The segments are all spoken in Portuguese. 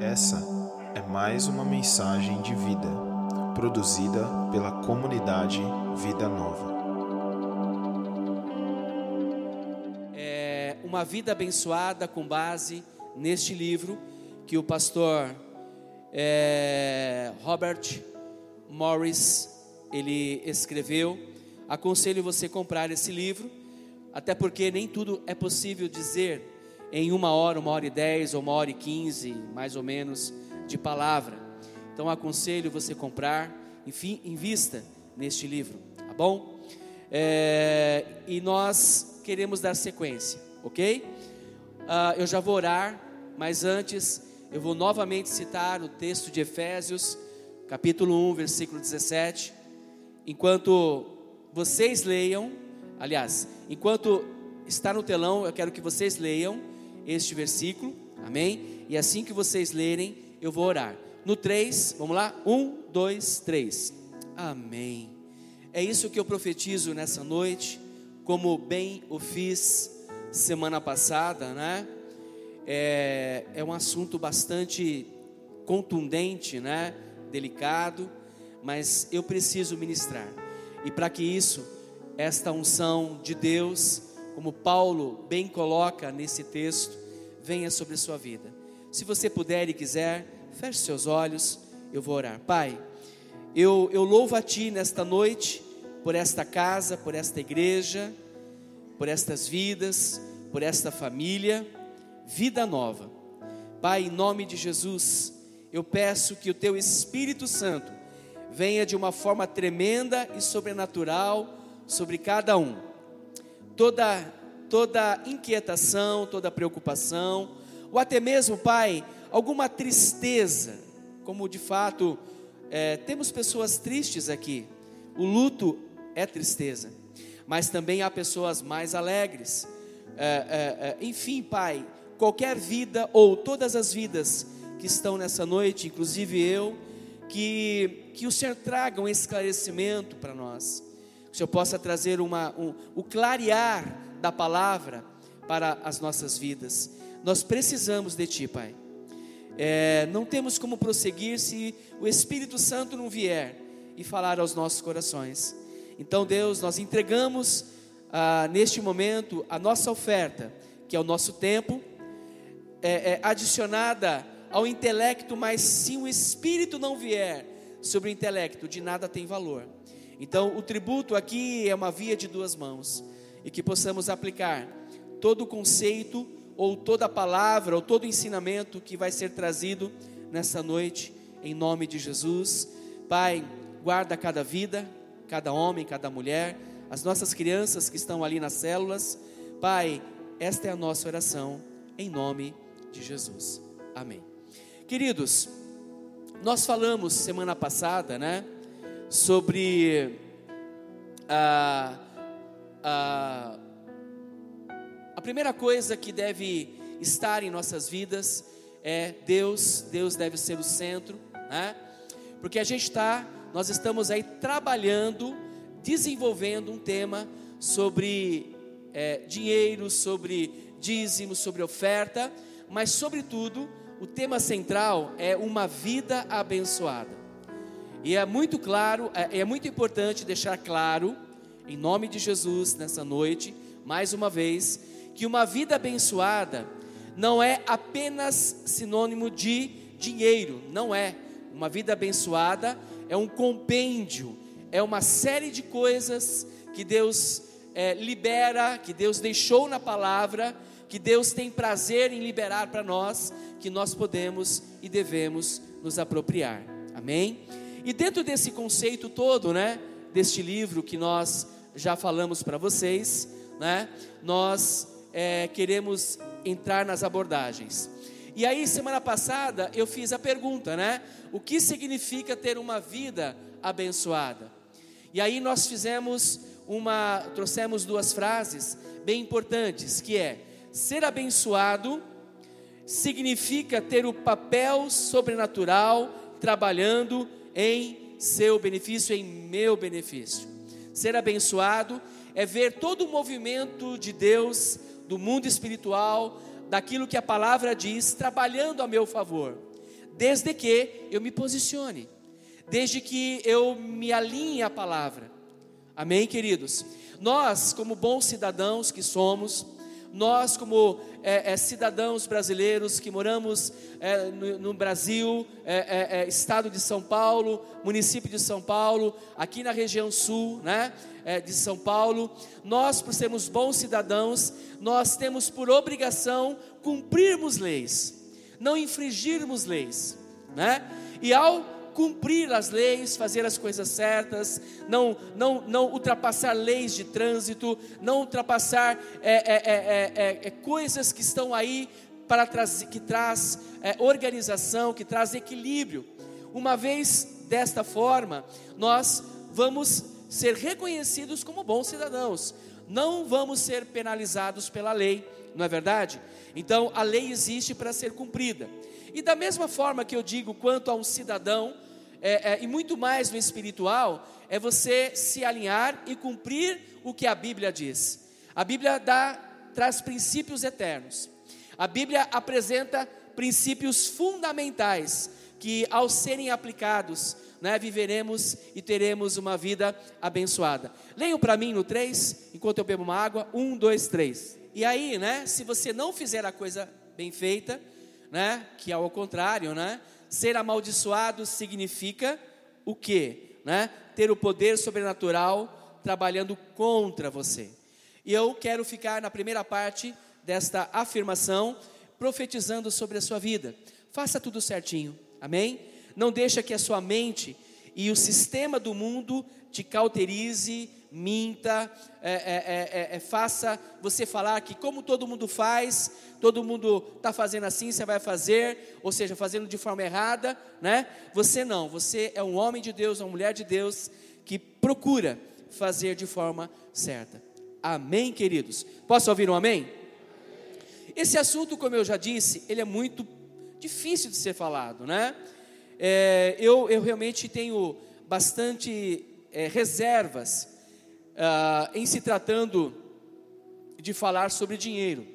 Essa é mais uma mensagem de vida, produzida pela comunidade Vida Nova. É uma vida abençoada com base neste livro que o pastor é, Robert Morris ele escreveu. Aconselho você comprar esse livro, até porque nem tudo é possível dizer em uma hora, uma hora e dez ou uma hora e quinze, mais ou menos, de palavra. Então aconselho você comprar, enfim, invista neste livro, tá bom? É, e nós queremos dar sequência, ok? Uh, eu já vou orar, mas antes eu vou novamente citar o texto de Efésios, capítulo 1, versículo 17. Enquanto vocês leiam, aliás, enquanto está no telão, eu quero que vocês leiam este versículo, amém? E assim que vocês lerem, eu vou orar. No 3, vamos lá? 1, 2, 3. Amém. É isso que eu profetizo nessa noite, como bem o fiz semana passada, né? é, é um assunto bastante contundente, né? delicado, mas eu preciso ministrar. E para que isso, esta unção de Deus, como Paulo bem coloca nesse texto, venha sobre a sua vida. Se você puder e quiser, feche seus olhos, eu vou orar. Pai, eu, eu louvo a Ti nesta noite, por esta casa, por esta igreja, por estas vidas, por esta família vida nova. Pai, em nome de Jesus, eu peço que o teu Espírito Santo venha de uma forma tremenda e sobrenatural sobre cada um. Toda toda inquietação, toda preocupação, ou até mesmo, Pai, alguma tristeza, como de fato é, temos pessoas tristes aqui. O luto é tristeza, mas também há pessoas mais alegres. É, é, enfim, Pai, qualquer vida ou todas as vidas que estão nessa noite, inclusive eu, que, que o Senhor traga um esclarecimento para nós, que o Senhor possa trazer uma, um, o clarear da palavra para as nossas vidas. Nós precisamos de Ti, Pai. É, não temos como prosseguir se o Espírito Santo não vier e falar aos nossos corações. Então, Deus, nós entregamos ah, neste momento a nossa oferta, que é o nosso tempo, é, é, adicionada ao intelecto, mas se o espírito não vier sobre o intelecto, de nada tem valor. Então, o tributo aqui é uma via de duas mãos e que possamos aplicar todo o conceito ou toda a palavra ou todo o ensinamento que vai ser trazido nessa noite em nome de Jesus. Pai, guarda cada vida, cada homem, cada mulher, as nossas crianças que estão ali nas células. Pai, esta é a nossa oração em nome de Jesus. Amém. Queridos, nós falamos semana passada, né, sobre a, a, a primeira coisa que deve estar em nossas vidas é Deus, Deus deve ser o centro, né? Porque a gente está, nós estamos aí trabalhando, desenvolvendo um tema sobre é, dinheiro, sobre dízimo, sobre oferta, mas, sobretudo, o tema central é uma vida abençoada. E é muito claro, é, é muito importante deixar claro, em nome de Jesus, nessa noite, mais uma vez, que uma vida abençoada não é apenas sinônimo de dinheiro, não é. Uma vida abençoada é um compêndio, é uma série de coisas que Deus é, libera, que Deus deixou na palavra que Deus tem prazer em liberar para nós, que nós podemos e devemos nos apropriar. Amém? E dentro desse conceito todo, né, deste livro que nós já falamos para vocês, né, nós é, queremos entrar nas abordagens. E aí, semana passada, eu fiz a pergunta, né? O que significa ter uma vida abençoada? E aí nós fizemos uma, trouxemos duas frases bem importantes, que é Ser abençoado significa ter o papel sobrenatural trabalhando em seu benefício, em meu benefício. Ser abençoado é ver todo o movimento de Deus, do mundo espiritual, daquilo que a palavra diz, trabalhando a meu favor. desde que eu me posicione, desde que eu me alinhe à palavra. Amém, queridos? Nós, como bons cidadãos que somos, nós, como é, é, cidadãos brasileiros que moramos é, no, no, Brasil, é, é, é, estado de São Paulo, município de São Paulo, aqui na região sul né, de São Paulo, nós, por sermos bons cidadãos, nós temos por obrigação cumprirmos leis, não infringirmos leis. Né? E ao cumprir as leis, fazer as coisas certas, não, não, não ultrapassar leis de trânsito, não ultrapassar é, é, é, é coisas que estão aí para trazer, que traz organização, que traz equilíbrio. Uma vez desta forma, nós vamos ser reconhecidos como bons cidadãos, não vamos ser penalizados pela lei, não é verdade? Então a lei existe para ser cumprida. E da mesma forma que eu digo quanto a um cidadão, é, é, e muito mais no espiritual, é você se alinhar e cumprir o que a Bíblia diz. A Bíblia dá, traz princípios eternos. A Bíblia apresenta princípios fundamentais que, ao serem aplicados, né, viveremos e teremos uma vida abençoada. Leiam para mim no 3, enquanto eu bebo uma água. 1, 2, 3. E aí, né, se você não fizer a coisa bem feita, né? Que ao contrário, né? Ser amaldiçoado significa o quê? Né? Ter o poder sobrenatural trabalhando contra você. E eu quero ficar na primeira parte desta afirmação, profetizando sobre a sua vida. Faça tudo certinho. Amém? Não deixa que a sua mente e o sistema do mundo te cauterize, minta, é, é, é, faça você falar que como todo mundo faz, todo mundo está fazendo assim, você vai fazer, ou seja, fazendo de forma errada, né? Você não, você é um homem de Deus, uma mulher de Deus que procura fazer de forma certa. Amém, queridos? Posso ouvir um amém? Esse assunto, como eu já disse, ele é muito difícil de ser falado, né? É, eu, eu realmente tenho bastante é, reservas uh, em se tratando de falar sobre dinheiro,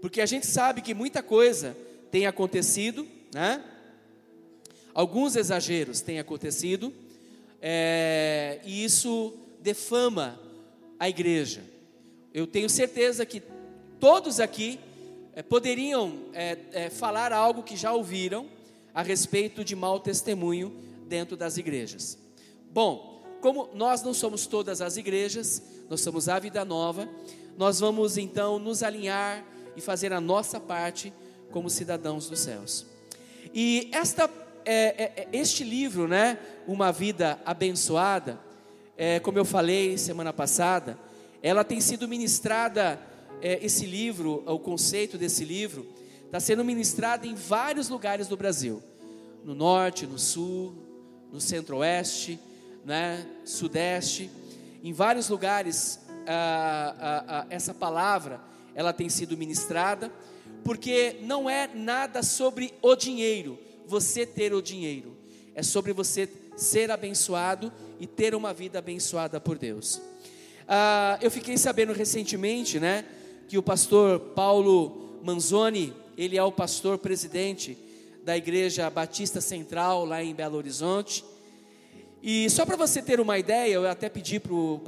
porque a gente sabe que muita coisa tem acontecido, né? Alguns exageros têm acontecido, é, e isso defama a igreja. Eu tenho certeza que todos aqui é, poderiam é, falar algo que já ouviram a respeito de mau testemunho dentro das igrejas. Bom, como nós não somos todas as igrejas, nós somos a Vida Nova, nós vamos então nos alinhar e fazer a nossa parte como cidadãos dos céus. E esta, é, é, é este livro, né, Uma Vida Abençoada, é, como eu falei semana passada, ela tem sido ministrada, é, esse livro, o conceito desse livro, está sendo ministrado em vários lugares do Brasil, no norte, no sul, no centro-oeste, né, sudeste, em vários lugares ah, ah, ah, essa palavra ela tem sido ministrada, porque não é nada sobre o dinheiro, você ter o dinheiro, é sobre você ser abençoado e ter uma vida abençoada por Deus. Eu fiquei sabendo recentemente, né, que o pastor Paulo Manzoni, ele é o pastor presidente da Igreja Batista Central lá em Belo Horizonte. E só para você ter uma ideia, eu até pedi para o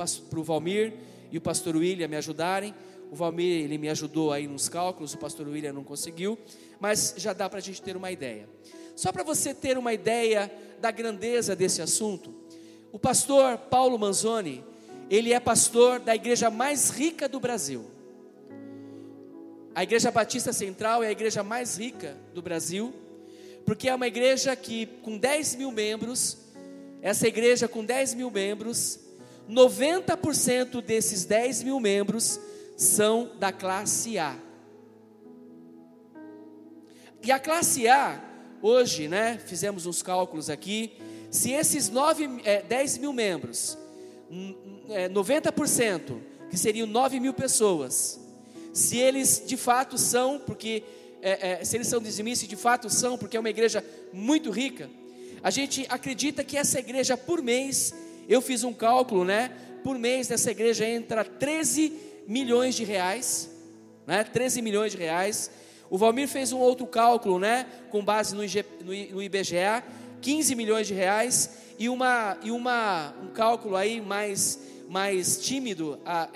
Valmir e o pastor William me ajudarem. O Valmir ele me ajudou aí nos cálculos, o pastor William não conseguiu, mas já dá para a gente ter uma ideia. Só para você ter uma ideia da grandeza desse assunto, o pastor Paulo Manzoni, ele é pastor da igreja mais rica do Brasil. A Igreja Batista Central é a igreja mais rica do Brasil, porque é uma igreja que, com 10 mil membros, essa igreja com 10 mil membros, 90% desses 10 mil membros são da classe A. E a classe A, hoje, né, fizemos uns cálculos aqui, se esses 9, é, 10 mil membros, é, 90%, que seriam 9 mil pessoas, se eles de fato são, porque é, é, se eles são dizimistas, de fato são, porque é uma igreja muito rica, a gente acredita que essa igreja por mês, eu fiz um cálculo, né? Por mês dessa igreja entra 13 milhões de reais, né? 13 milhões de reais, O Valmir fez um outro cálculo, né, com base no, IG, no IBGE, 15 milhões de reais e uma e uma um cálculo aí mais mais tímido, a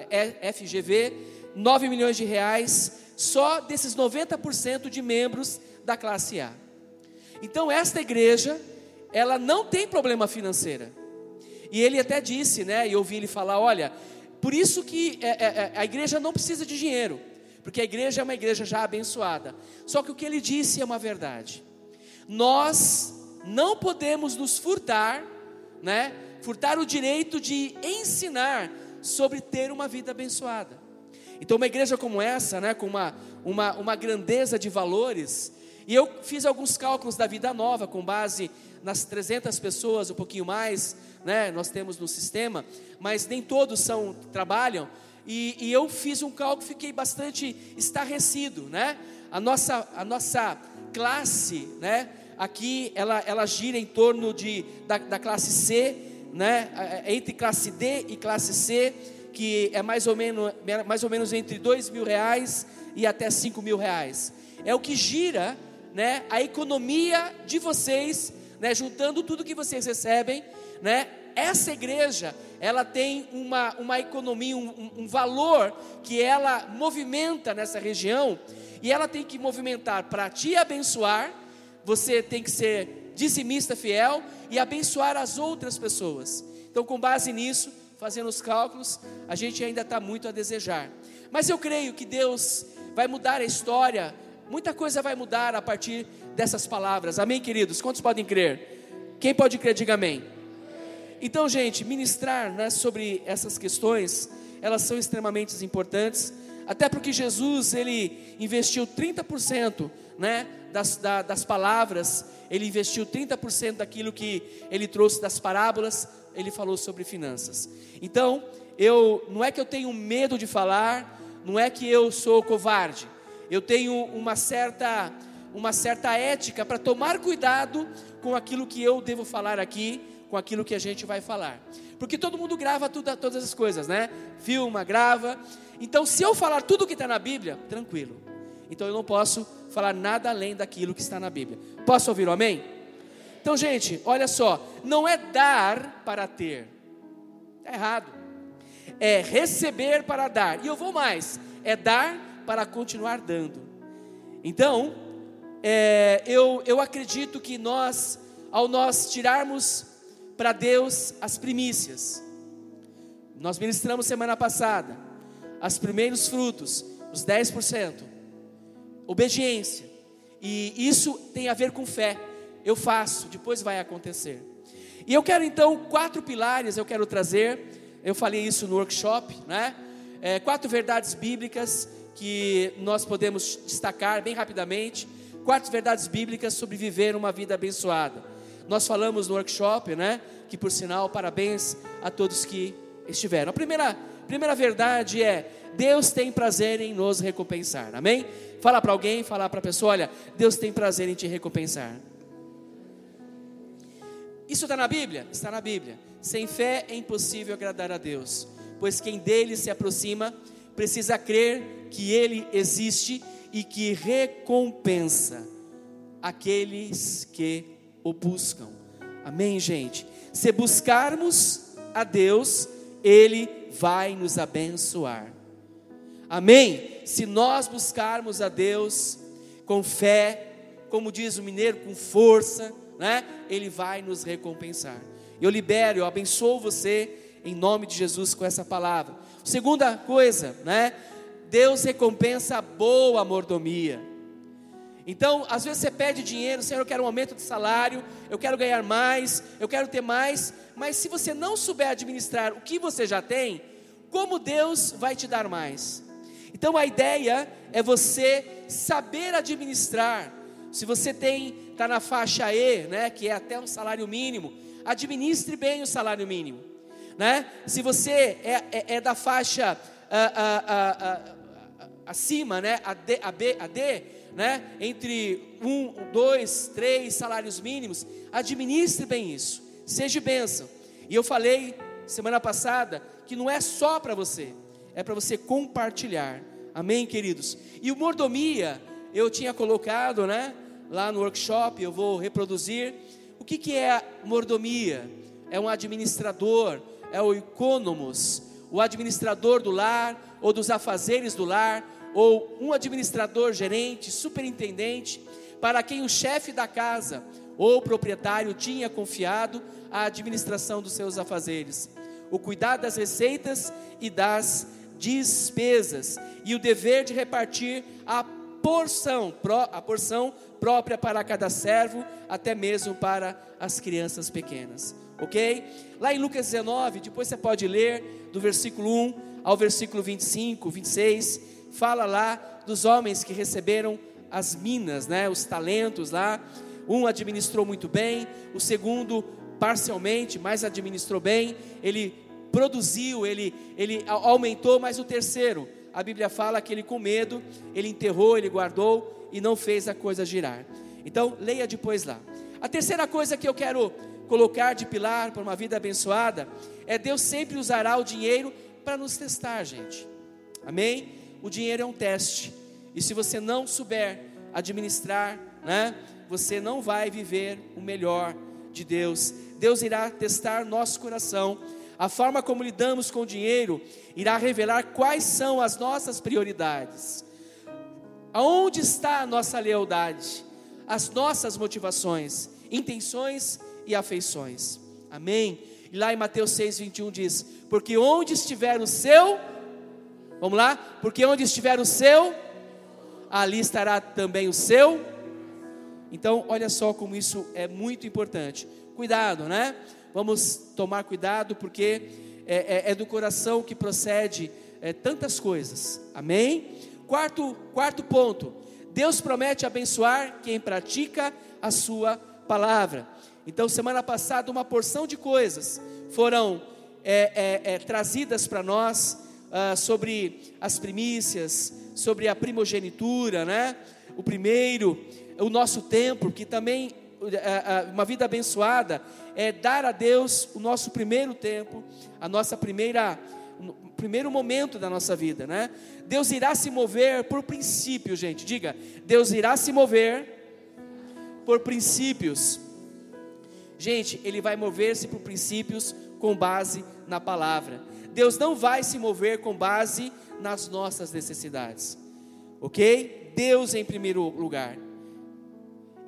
FGV, 9 milhões de reais só desses 90% de membros da classe A. Então esta igreja, ela não tem problema financeira. E ele até disse, né, e eu ouvi ele falar, olha, por isso que é, é, é, a igreja não precisa de dinheiro, porque a igreja é uma igreja já abençoada. Só que o que ele disse é uma verdade. Nós não podemos nos furtar, né? Furtar o direito de ensinar sobre ter uma vida abençoada. Então, uma igreja como essa, né, com uma, uma, uma grandeza de valores, e eu fiz alguns cálculos da vida nova com base nas 300 pessoas, um pouquinho mais, né, nós temos no sistema, mas nem todos são trabalham. E, e eu fiz um cálculo, fiquei bastante estarrecido, né? A nossa, a nossa classe, né? Aqui ela, ela gira em torno de, da, da classe C, né? Entre classe D e classe C, que é mais ou menos, mais ou menos entre dois mil reais e até cinco mil reais. É o que gira, né? A economia de vocês, né? Juntando tudo que vocês recebem, né? Essa igreja, ela tem uma, uma economia, um, um valor que ela movimenta nessa região, e ela tem que movimentar para te abençoar, você tem que ser dizimista fiel e abençoar as outras pessoas. Então, com base nisso, fazendo os cálculos, a gente ainda está muito a desejar. Mas eu creio que Deus vai mudar a história, muita coisa vai mudar a partir dessas palavras. Amém, queridos? Quantos podem crer? Quem pode crer, diga amém. Então, gente, ministrar né, sobre essas questões, elas são extremamente importantes, até porque Jesus, ele investiu 30%, né, das, da, das palavras, ele investiu 30% daquilo que ele trouxe das parábolas, ele falou sobre finanças. Então, eu não é que eu tenho medo de falar, não é que eu sou covarde. Eu tenho uma certa uma certa ética para tomar cuidado com aquilo que eu devo falar aqui, com aquilo que a gente vai falar. Porque todo mundo grava tudo, todas as coisas, né? Filma, grava. Então, se eu falar tudo que está na Bíblia, tranquilo. Então, eu não posso falar nada além daquilo que está na Bíblia. Posso ouvir o amém? Então, gente, olha só. Não é dar para ter. Está errado. É receber para dar. E eu vou mais. É dar para continuar dando. Então, é, eu, eu acredito que nós, ao nós tirarmos para Deus as primícias. Nós ministramos semana passada os primeiros frutos, os 10%. Obediência. E isso tem a ver com fé. Eu faço, depois vai acontecer. E eu quero então quatro pilares, eu quero trazer. Eu falei isso no workshop, né? É, quatro verdades bíblicas que nós podemos destacar bem rapidamente. Quatro verdades bíblicas sobre viver uma vida abençoada. Nós falamos no workshop, né? Que por sinal, parabéns a todos que estiveram. A primeira, primeira verdade é: Deus tem prazer em nos recompensar. Amém? Fala para alguém, falar para a pessoa: olha, Deus tem prazer em te recompensar. Isso está na Bíblia? Está na Bíblia. Sem fé é impossível agradar a Deus, pois quem dele se aproxima precisa crer que ele existe e que recompensa aqueles que o buscam. Amém, gente? Se buscarmos a Deus, Ele vai nos abençoar. Amém? Se nós buscarmos a Deus com fé, como diz o mineiro, com força, né? Ele vai nos recompensar. Eu libero, eu abençoo você em nome de Jesus com essa palavra. Segunda coisa, né? Deus recompensa a boa mordomia. Então, às vezes você pede dinheiro, Senhor, eu quero um aumento de salário, eu quero ganhar mais, eu quero ter mais, mas se você não souber administrar o que você já tem, como Deus vai te dar mais? Então a ideia é você saber administrar. Se você tem, está na faixa E, né, que é até um salário mínimo, administre bem o salário mínimo. Né? Se você é, é, é da faixa ah, ah, ah, acima, né, a, D, a, B, a D, né, entre um, dois, três salários mínimos, administre bem isso, seja bênção. E eu falei semana passada que não é só para você, é para você compartilhar. Amém, queridos? E o mordomia eu tinha colocado, né, lá no workshop, eu vou reproduzir. O que, que é mordomia? É um administrador, é o economos, o administrador do lar ou dos afazeres do lar, ou um administrador gerente, superintendente, para quem o chefe da casa ou proprietário tinha confiado a administração dos seus afazeres, o cuidado das receitas e das despesas e o dever de repartir a porção, a porção própria para cada servo, até mesmo para as crianças pequenas. OK? Lá em Lucas 19, depois você pode ler do versículo 1 ao versículo 25, 26, fala lá dos homens que receberam as minas, né, os talentos lá. Um administrou muito bem, o segundo parcialmente, mas administrou bem. Ele produziu, ele, ele aumentou, mas o terceiro, a Bíblia fala que ele com medo, ele enterrou, ele guardou e não fez a coisa girar. Então, leia depois lá. A terceira coisa que eu quero colocar de pilar para uma vida abençoada é Deus sempre usará o dinheiro para nos testar, gente. Amém? O dinheiro é um teste. E se você não souber administrar, né, você não vai viver o melhor de Deus. Deus irá testar nosso coração. A forma como lidamos com o dinheiro irá revelar quais são as nossas prioridades. Aonde está a nossa lealdade? As nossas motivações, intenções e afeições. Amém? E lá em Mateus 6:21 diz: "Porque onde estiver o seu Vamos lá? Porque onde estiver o seu, ali estará também o seu. Então, olha só como isso é muito importante. Cuidado, né? Vamos tomar cuidado, porque é, é, é do coração que procede é, tantas coisas. Amém? Quarto, quarto ponto: Deus promete abençoar quem pratica a sua palavra. Então, semana passada, uma porção de coisas foram é, é, é, trazidas para nós uh, sobre as primícias, sobre a primogenitura, né? O primeiro, o nosso templo, que também uma vida abençoada é dar a Deus o nosso primeiro tempo, a nossa primeira primeiro momento da nossa vida, né? Deus irá se mover por princípios, gente. Diga, Deus irá se mover por princípios. Gente, ele vai mover-se por princípios com base na palavra. Deus não vai se mover com base nas nossas necessidades, ok? Deus em primeiro lugar.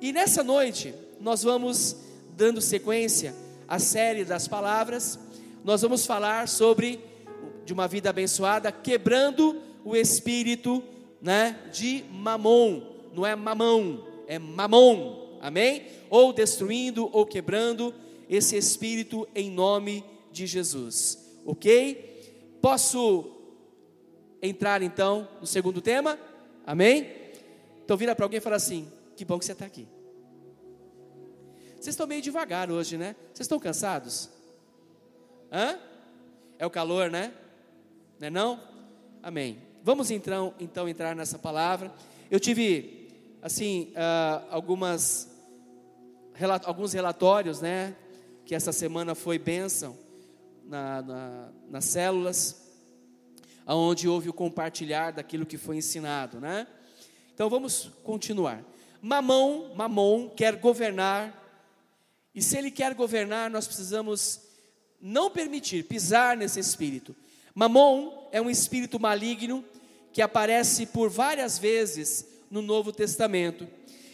E nessa noite, nós vamos dando sequência à série das palavras, nós vamos falar sobre de uma vida abençoada, quebrando o espírito né, de mamon, não é mamão, é mamon, amém? Ou destruindo ou quebrando esse espírito em nome de Jesus ok? Posso entrar então no segundo tema? Amém? Então vira para alguém e fala assim: que bom que você está aqui. Vocês estão meio devagar hoje, né? Vocês estão cansados? Hã? É o calor, né? Não é não? Amém. Vamos então, então entrar nessa palavra. Eu tive, assim, uh, algumas, alguns relatórios, né? Que essa semana foi bênção na, na, nas células, onde houve o compartilhar daquilo que foi ensinado, né? Então vamos continuar. Mamão, Mamon quer governar, e se ele quer governar, nós precisamos não permitir pisar nesse espírito. Mamon é um espírito maligno que aparece por várias vezes no Novo Testamento.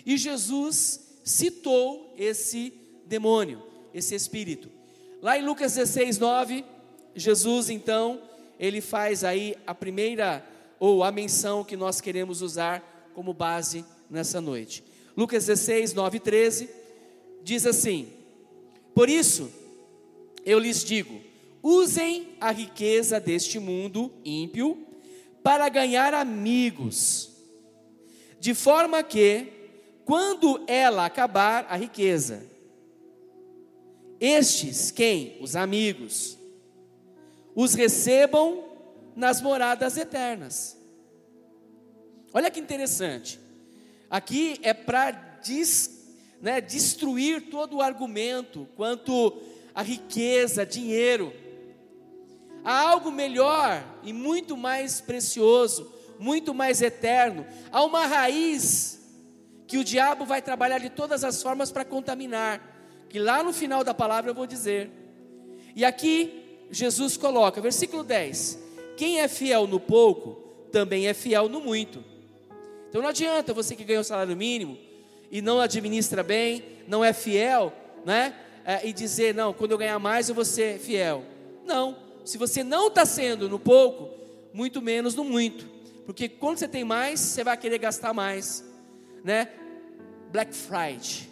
E Jesus citou esse demônio, esse espírito. Lá em Lucas 16, 9, Jesus então, ele faz aí a primeira ou a menção que nós queremos usar como base nessa noite. Lucas 16, 9 e 13 diz assim: Por isso eu lhes digo, usem a riqueza deste mundo ímpio para ganhar amigos, de forma que, quando ela acabar a riqueza, estes, quem? Os amigos, os recebam nas moradas eternas. Olha que interessante. Aqui é para né, destruir todo o argumento quanto a riqueza, dinheiro. Há algo melhor e muito mais precioso, muito mais eterno. Há uma raiz que o diabo vai trabalhar de todas as formas para contaminar, que lá no final da palavra eu vou dizer. E aqui Jesus coloca, versículo 10: Quem é fiel no pouco, também é fiel no muito. Então não adianta você que ganha o salário mínimo e não administra bem, não é fiel, né? É, e dizer, não, quando eu ganhar mais eu vou ser fiel. Não, se você não está sendo no pouco, muito menos no muito. Porque quando você tem mais, você vai querer gastar mais, né? Black Friday.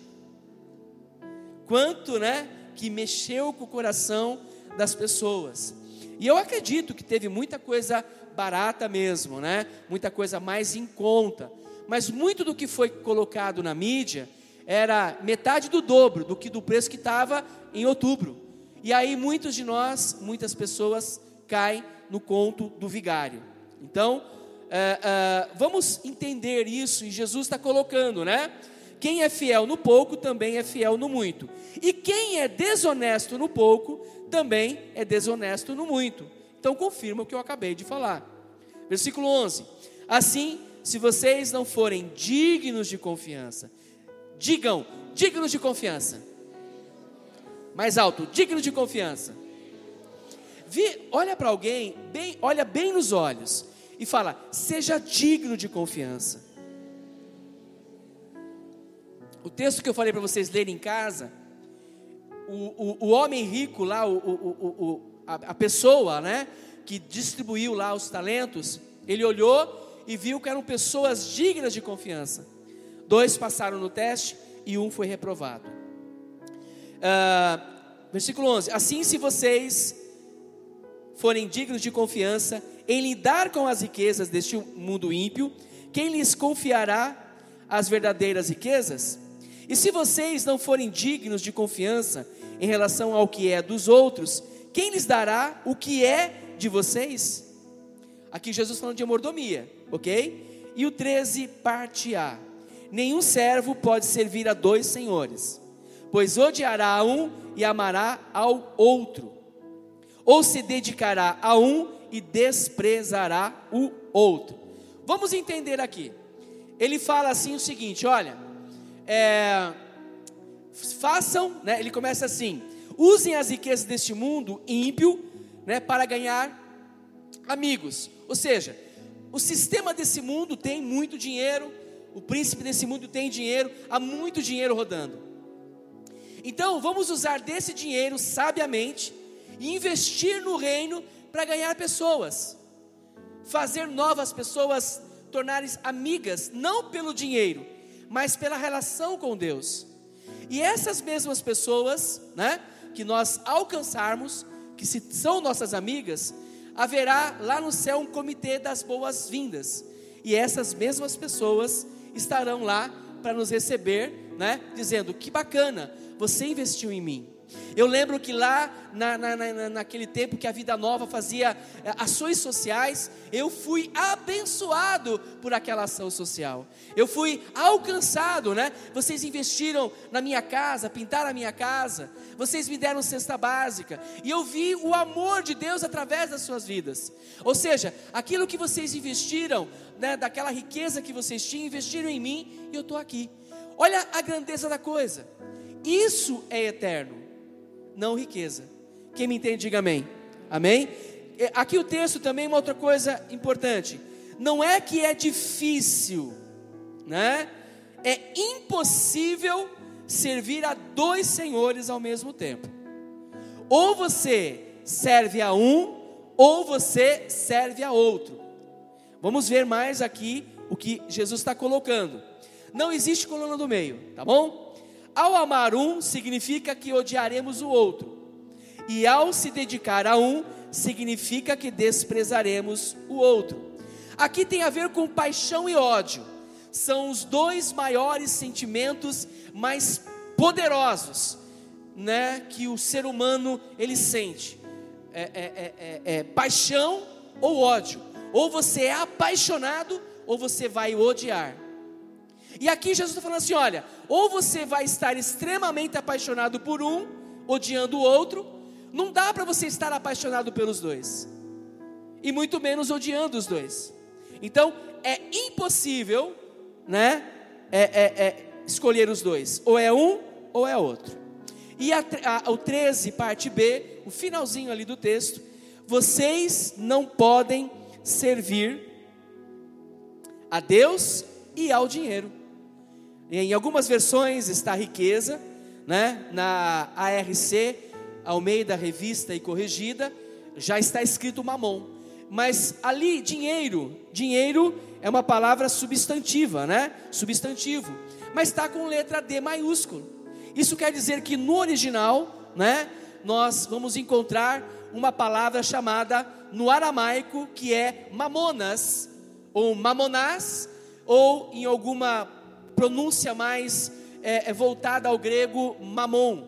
Quanto, né, que mexeu com o coração das pessoas. E eu acredito que teve muita coisa barata mesmo, né? Muita coisa mais em conta. Mas muito do que foi colocado na mídia era metade do dobro do que do preço que estava em outubro. E aí muitos de nós, muitas pessoas caem no conto do vigário. Então, é, é, vamos entender isso, e Jesus está colocando, né? Quem é fiel no pouco também é fiel no muito. E quem é desonesto no pouco também é desonesto no muito. Então confirma o que eu acabei de falar. Versículo 11: Assim, se vocês não forem dignos de confiança, digam, dignos de confiança. Mais alto, digno de confiança. Vi, olha para alguém, bem, olha bem nos olhos e fala: seja digno de confiança. O texto que eu falei para vocês lerem em casa, o, o, o homem rico lá, o, o, a, a pessoa, né, que distribuiu lá os talentos, ele olhou e viu que eram pessoas dignas de confiança. Dois passaram no teste e um foi reprovado. Uh, versículo 11: Assim, se vocês forem dignos de confiança em lidar com as riquezas deste mundo ímpio, quem lhes confiará as verdadeiras riquezas? E se vocês não forem dignos de confiança em relação ao que é dos outros, quem lhes dará o que é de vocês? Aqui Jesus falando de mordomia, ok? E o 13, parte A. Nenhum servo pode servir a dois senhores, pois odiará a um e amará ao outro ou se dedicará a um e desprezará o outro. Vamos entender aqui. Ele fala assim o seguinte: olha, é, façam, né, ele começa assim: usem as riquezas deste mundo ímpio né, para ganhar amigos. Ou seja, o sistema desse mundo tem muito dinheiro, o príncipe desse mundo tem dinheiro, há muito dinheiro rodando. Então, vamos usar desse dinheiro sabiamente e investir no reino para ganhar pessoas, fazer novas pessoas tornarem amigas, não pelo dinheiro, mas pela relação com Deus. E essas mesmas pessoas, né, que nós alcançarmos, que se são nossas amigas, haverá lá no céu um comitê das boas-vindas. E essas mesmas pessoas estarão lá para nos receber, né, dizendo: "Que bacana, você investiu em mim". Eu lembro que lá, na, na, na, naquele tempo que a Vida Nova fazia eh, ações sociais, eu fui abençoado por aquela ação social. Eu fui alcançado, né? Vocês investiram na minha casa, pintaram a minha casa, vocês me deram cesta básica, e eu vi o amor de Deus através das suas vidas. Ou seja, aquilo que vocês investiram, né, daquela riqueza que vocês tinham, investiram em mim, e eu estou aqui. Olha a grandeza da coisa. Isso é eterno não riqueza. Quem me entende, diga amém. Amém? Aqui o texto também, uma outra coisa importante. Não é que é difícil, né? É impossível servir a dois senhores ao mesmo tempo. Ou você serve a um, ou você serve a outro. Vamos ver mais aqui o que Jesus está colocando. Não existe coluna do meio, tá bom? Ao amar um, significa que odiaremos o outro, e ao se dedicar a um, significa que desprezaremos o outro. Aqui tem a ver com paixão e ódio, são os dois maiores sentimentos mais poderosos, né, que o ser humano ele sente. É, é, é, é, é paixão ou ódio. Ou você é apaixonado ou você vai odiar. E aqui Jesus está falando assim: olha, ou você vai estar extremamente apaixonado por um, odiando o outro, não dá para você estar apaixonado pelos dois, e muito menos odiando os dois. Então, é impossível, né, é, é, é escolher os dois. Ou é um ou é outro. E a, a, o 13, parte B, o finalzinho ali do texto, vocês não podem servir a Deus e ao dinheiro. Em algumas versões está riqueza, né? Na ARC, Almeida Revista e Corrigida, já está escrito mamon. Mas ali dinheiro, dinheiro é uma palavra substantiva, né? Substantivo, mas está com letra D maiúsculo. Isso quer dizer que no original, né, nós vamos encontrar uma palavra chamada no aramaico que é mamonas ou mamonás ou em alguma pronúncia mais é, é voltada ao grego mamon.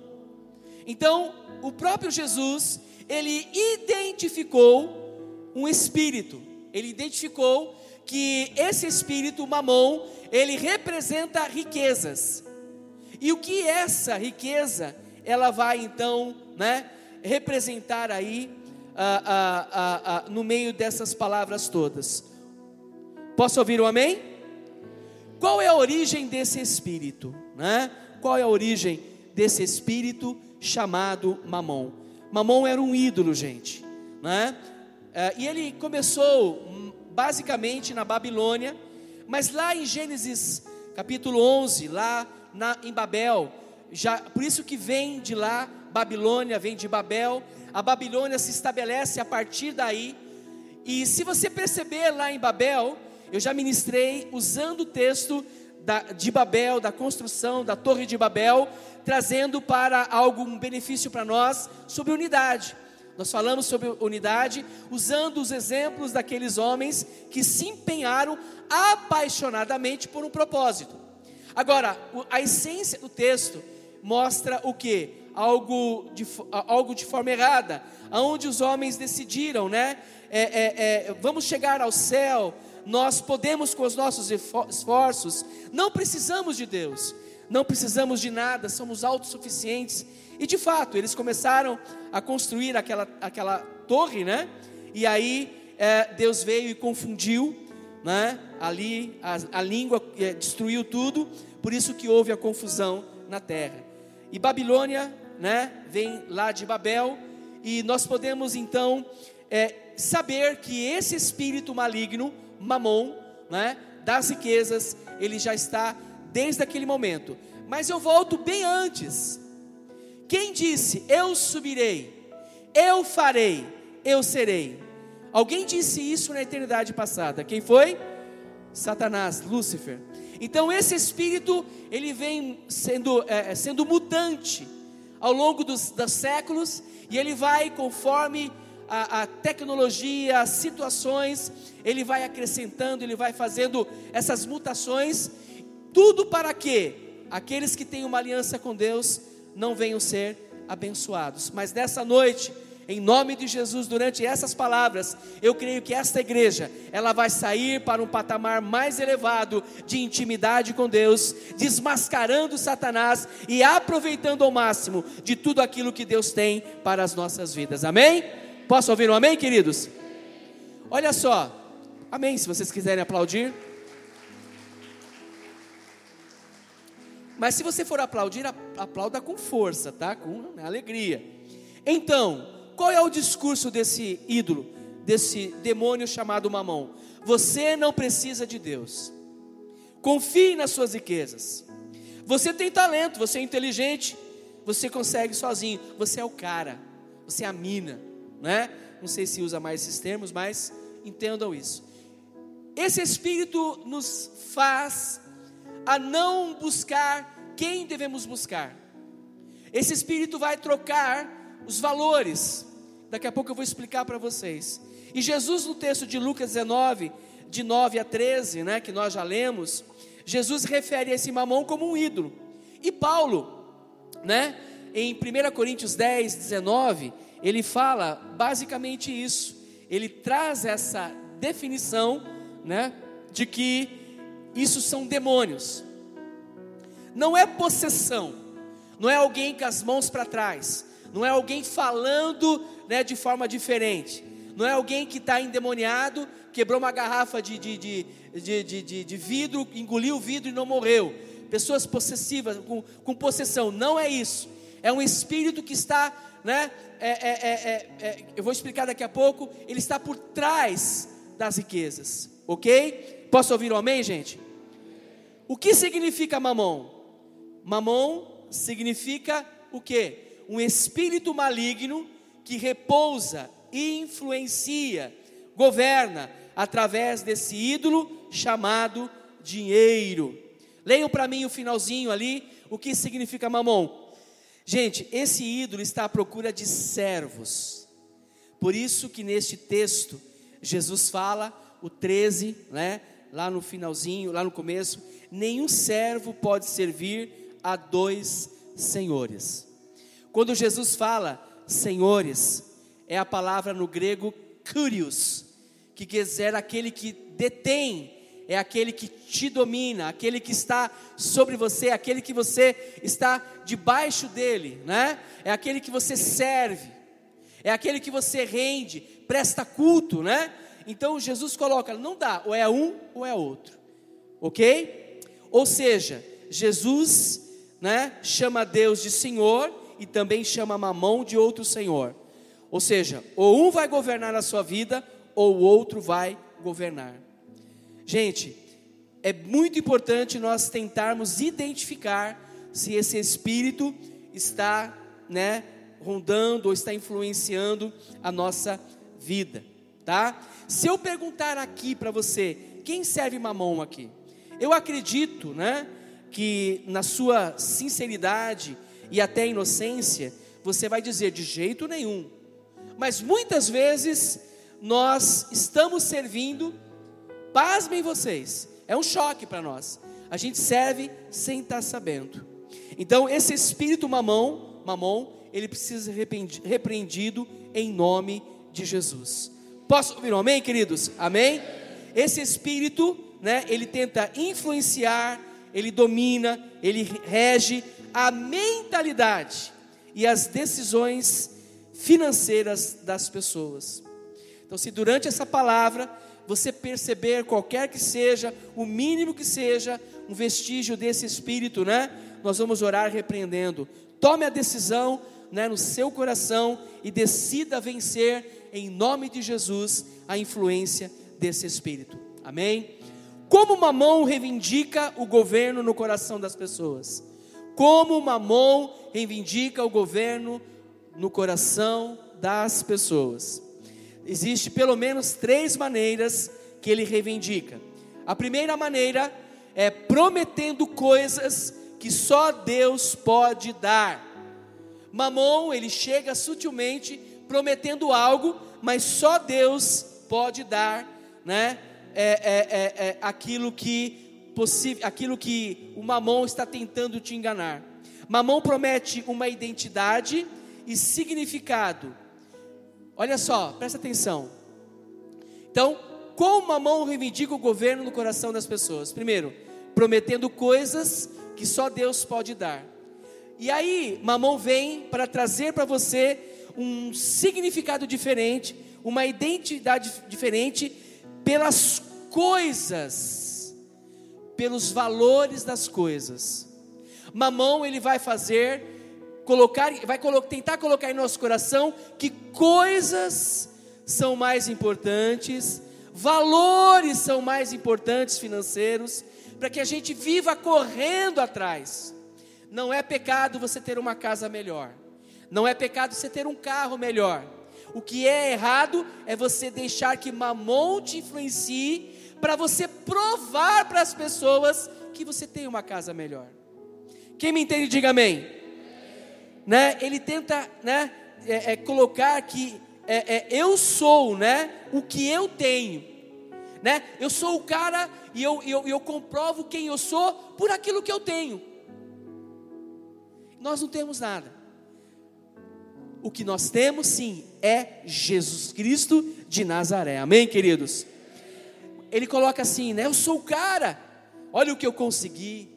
Então, o próprio Jesus, ele identificou um espírito, ele identificou que esse espírito mamon, ele representa riquezas. E o que essa riqueza, ela vai então, né, representar aí ah, ah, ah, no meio dessas palavras todas? Posso ouvir o um amém? Qual é a origem desse espírito? Né? Qual é a origem desse espírito chamado Mamon? Mamon era um ídolo, gente. Né? É, e ele começou hum, basicamente na Babilônia, mas lá em Gênesis capítulo 11, lá na, em Babel, já, por isso que vem de lá, Babilônia vem de Babel, a Babilônia se estabelece a partir daí, e se você perceber lá em Babel, eu já ministrei usando o texto da, de Babel, da construção da Torre de Babel, trazendo para algo, um benefício para nós, sobre unidade. Nós falamos sobre unidade usando os exemplos daqueles homens que se empenharam apaixonadamente por um propósito. Agora, a essência do texto mostra o que? Algo de, algo de forma errada, aonde os homens decidiram, né? É, é, é, vamos chegar ao céu, nós podemos com os nossos esforços, não precisamos de Deus, não precisamos de nada, somos autossuficientes. E de fato, eles começaram a construir aquela, aquela torre, né? E aí é, Deus veio e confundiu, né? Ali a, a língua é, destruiu tudo, por isso que houve a confusão na terra. E Babilônia, né? Vem lá de Babel, e nós podemos então é, saber que esse espírito maligno mamon, né, das riquezas, ele já está desde aquele momento. Mas eu volto bem antes. Quem disse: Eu subirei, eu farei, eu serei? Alguém disse isso na eternidade passada. Quem foi? Satanás, Lúcifer. Então esse espírito ele vem sendo, é, é sendo mutante ao longo dos, dos séculos e ele vai conforme a, a tecnologia, as situações, ele vai acrescentando, ele vai fazendo essas mutações, tudo para que aqueles que têm uma aliança com Deus não venham ser abençoados. Mas nessa noite, em nome de Jesus, durante essas palavras, eu creio que esta igreja, ela vai sair para um patamar mais elevado de intimidade com Deus, desmascarando Satanás e aproveitando ao máximo de tudo aquilo que Deus tem para as nossas vidas. Amém? Posso ouvir um amém, queridos? Olha só, amém, se vocês quiserem aplaudir. Mas se você for aplaudir, aplauda com força, tá? Com alegria. Então, qual é o discurso desse ídolo, desse demônio chamado Mamão? Você não precisa de Deus. Confie nas suas riquezas. Você tem talento, você é inteligente, você consegue sozinho. Você é o cara, você é a mina né? Não sei se usa mais esses termos, mas entendam isso. Esse Espírito nos faz a não buscar quem devemos buscar. Esse Espírito vai trocar os valores. Daqui a pouco eu vou explicar para vocês. E Jesus, no texto de Lucas 19, de 9 a 13, né, que nós já lemos, Jesus refere esse mamão como um ídolo. E Paulo, né, em 1 Coríntios 10, 19, ele fala basicamente isso. Ele traz essa definição, né, de que isso são demônios. Não é possessão, não é alguém com as mãos para trás, não é alguém falando, né, de forma diferente, não é alguém que está endemoniado, quebrou uma garrafa de, de, de, de, de, vidro, engoliu o vidro e não morreu. Pessoas possessivas, com, com possessão, não é isso. É um espírito que está, né? É, é, é, é, eu vou explicar daqui a pouco. Ele está por trás das riquezas, ok? Posso ouvir um amém, gente? O que significa mamon? Mamon significa o que? Um espírito maligno que repousa, influencia, governa através desse ídolo chamado dinheiro. Leiam para mim o finalzinho ali, o que significa mamon. Gente, esse ídolo está à procura de servos. Por isso que neste texto Jesus fala, o 13, né, lá no finalzinho, lá no começo, nenhum servo pode servir a dois senhores. Quando Jesus fala senhores, é a palavra no grego kurios, que quer dizer aquele que detém, é aquele que te domina, aquele que está sobre você, aquele que você está debaixo dele, né? É aquele que você serve, é aquele que você rende, presta culto, né? Então Jesus coloca, não dá, ou é um ou é outro, ok? Ou seja, Jesus, né, chama Deus de Senhor e também chama Mamão de outro Senhor. Ou seja, ou um vai governar a sua vida, ou o outro vai governar. Gente, é muito importante nós tentarmos identificar se esse espírito está, né, rondando ou está influenciando a nossa vida, tá? Se eu perguntar aqui para você, quem serve mamão aqui? Eu acredito, né, que na sua sinceridade e até inocência, você vai dizer de jeito nenhum. Mas muitas vezes nós estamos servindo, pasmem vocês, é um choque para nós. A gente serve sem estar sabendo. Então, esse espírito mamão, mamão, ele precisa ser repreendido em nome de Jesus. Posso ouvir um amém, queridos? Amém? Esse espírito, né, ele tenta influenciar, ele domina, ele rege a mentalidade e as decisões financeiras das pessoas. Então, se durante essa palavra você perceber qualquer que seja, o mínimo que seja, um vestígio desse espírito, né? Nós vamos orar repreendendo. Tome a decisão, né, no seu coração e decida vencer em nome de Jesus a influência desse espírito. Amém? Como Mamon reivindica o governo no coração das pessoas? Como Mamon reivindica o governo no coração das pessoas? Existe pelo menos três maneiras que ele reivindica. A primeira maneira é prometendo coisas que só Deus pode dar. Mamon, ele chega sutilmente prometendo algo, mas só Deus pode dar, né? É, é, é, é aquilo que possível, aquilo que o Mamon está tentando te enganar. Mamon promete uma identidade e significado. Olha só, presta atenção. Então, como Mamon reivindica o governo no coração das pessoas? Primeiro, prometendo coisas que só Deus pode dar. E aí, Mamon vem para trazer para você um significado diferente, uma identidade diferente pelas coisas, pelos valores das coisas. Mamão ele vai fazer colocar, vai tentar colocar em nosso coração que coisas são mais importantes, valores são mais importantes financeiros, para que a gente viva correndo atrás. Não é pecado você ter uma casa melhor. Não é pecado você ter um carro melhor. O que é errado é você deixar que mamon te influencie para você provar para as pessoas que você tem uma casa melhor. Quem me entende, diga amém. Né? Ele tenta né, é, é, colocar que é, é, eu sou né, o que eu tenho. Né? Eu sou o cara e eu, eu, eu comprovo quem eu sou por aquilo que eu tenho. Nós não temos nada. O que nós temos sim é Jesus Cristo de Nazaré. Amém, queridos? Ele coloca assim, né? Eu sou o cara. Olha o que eu consegui.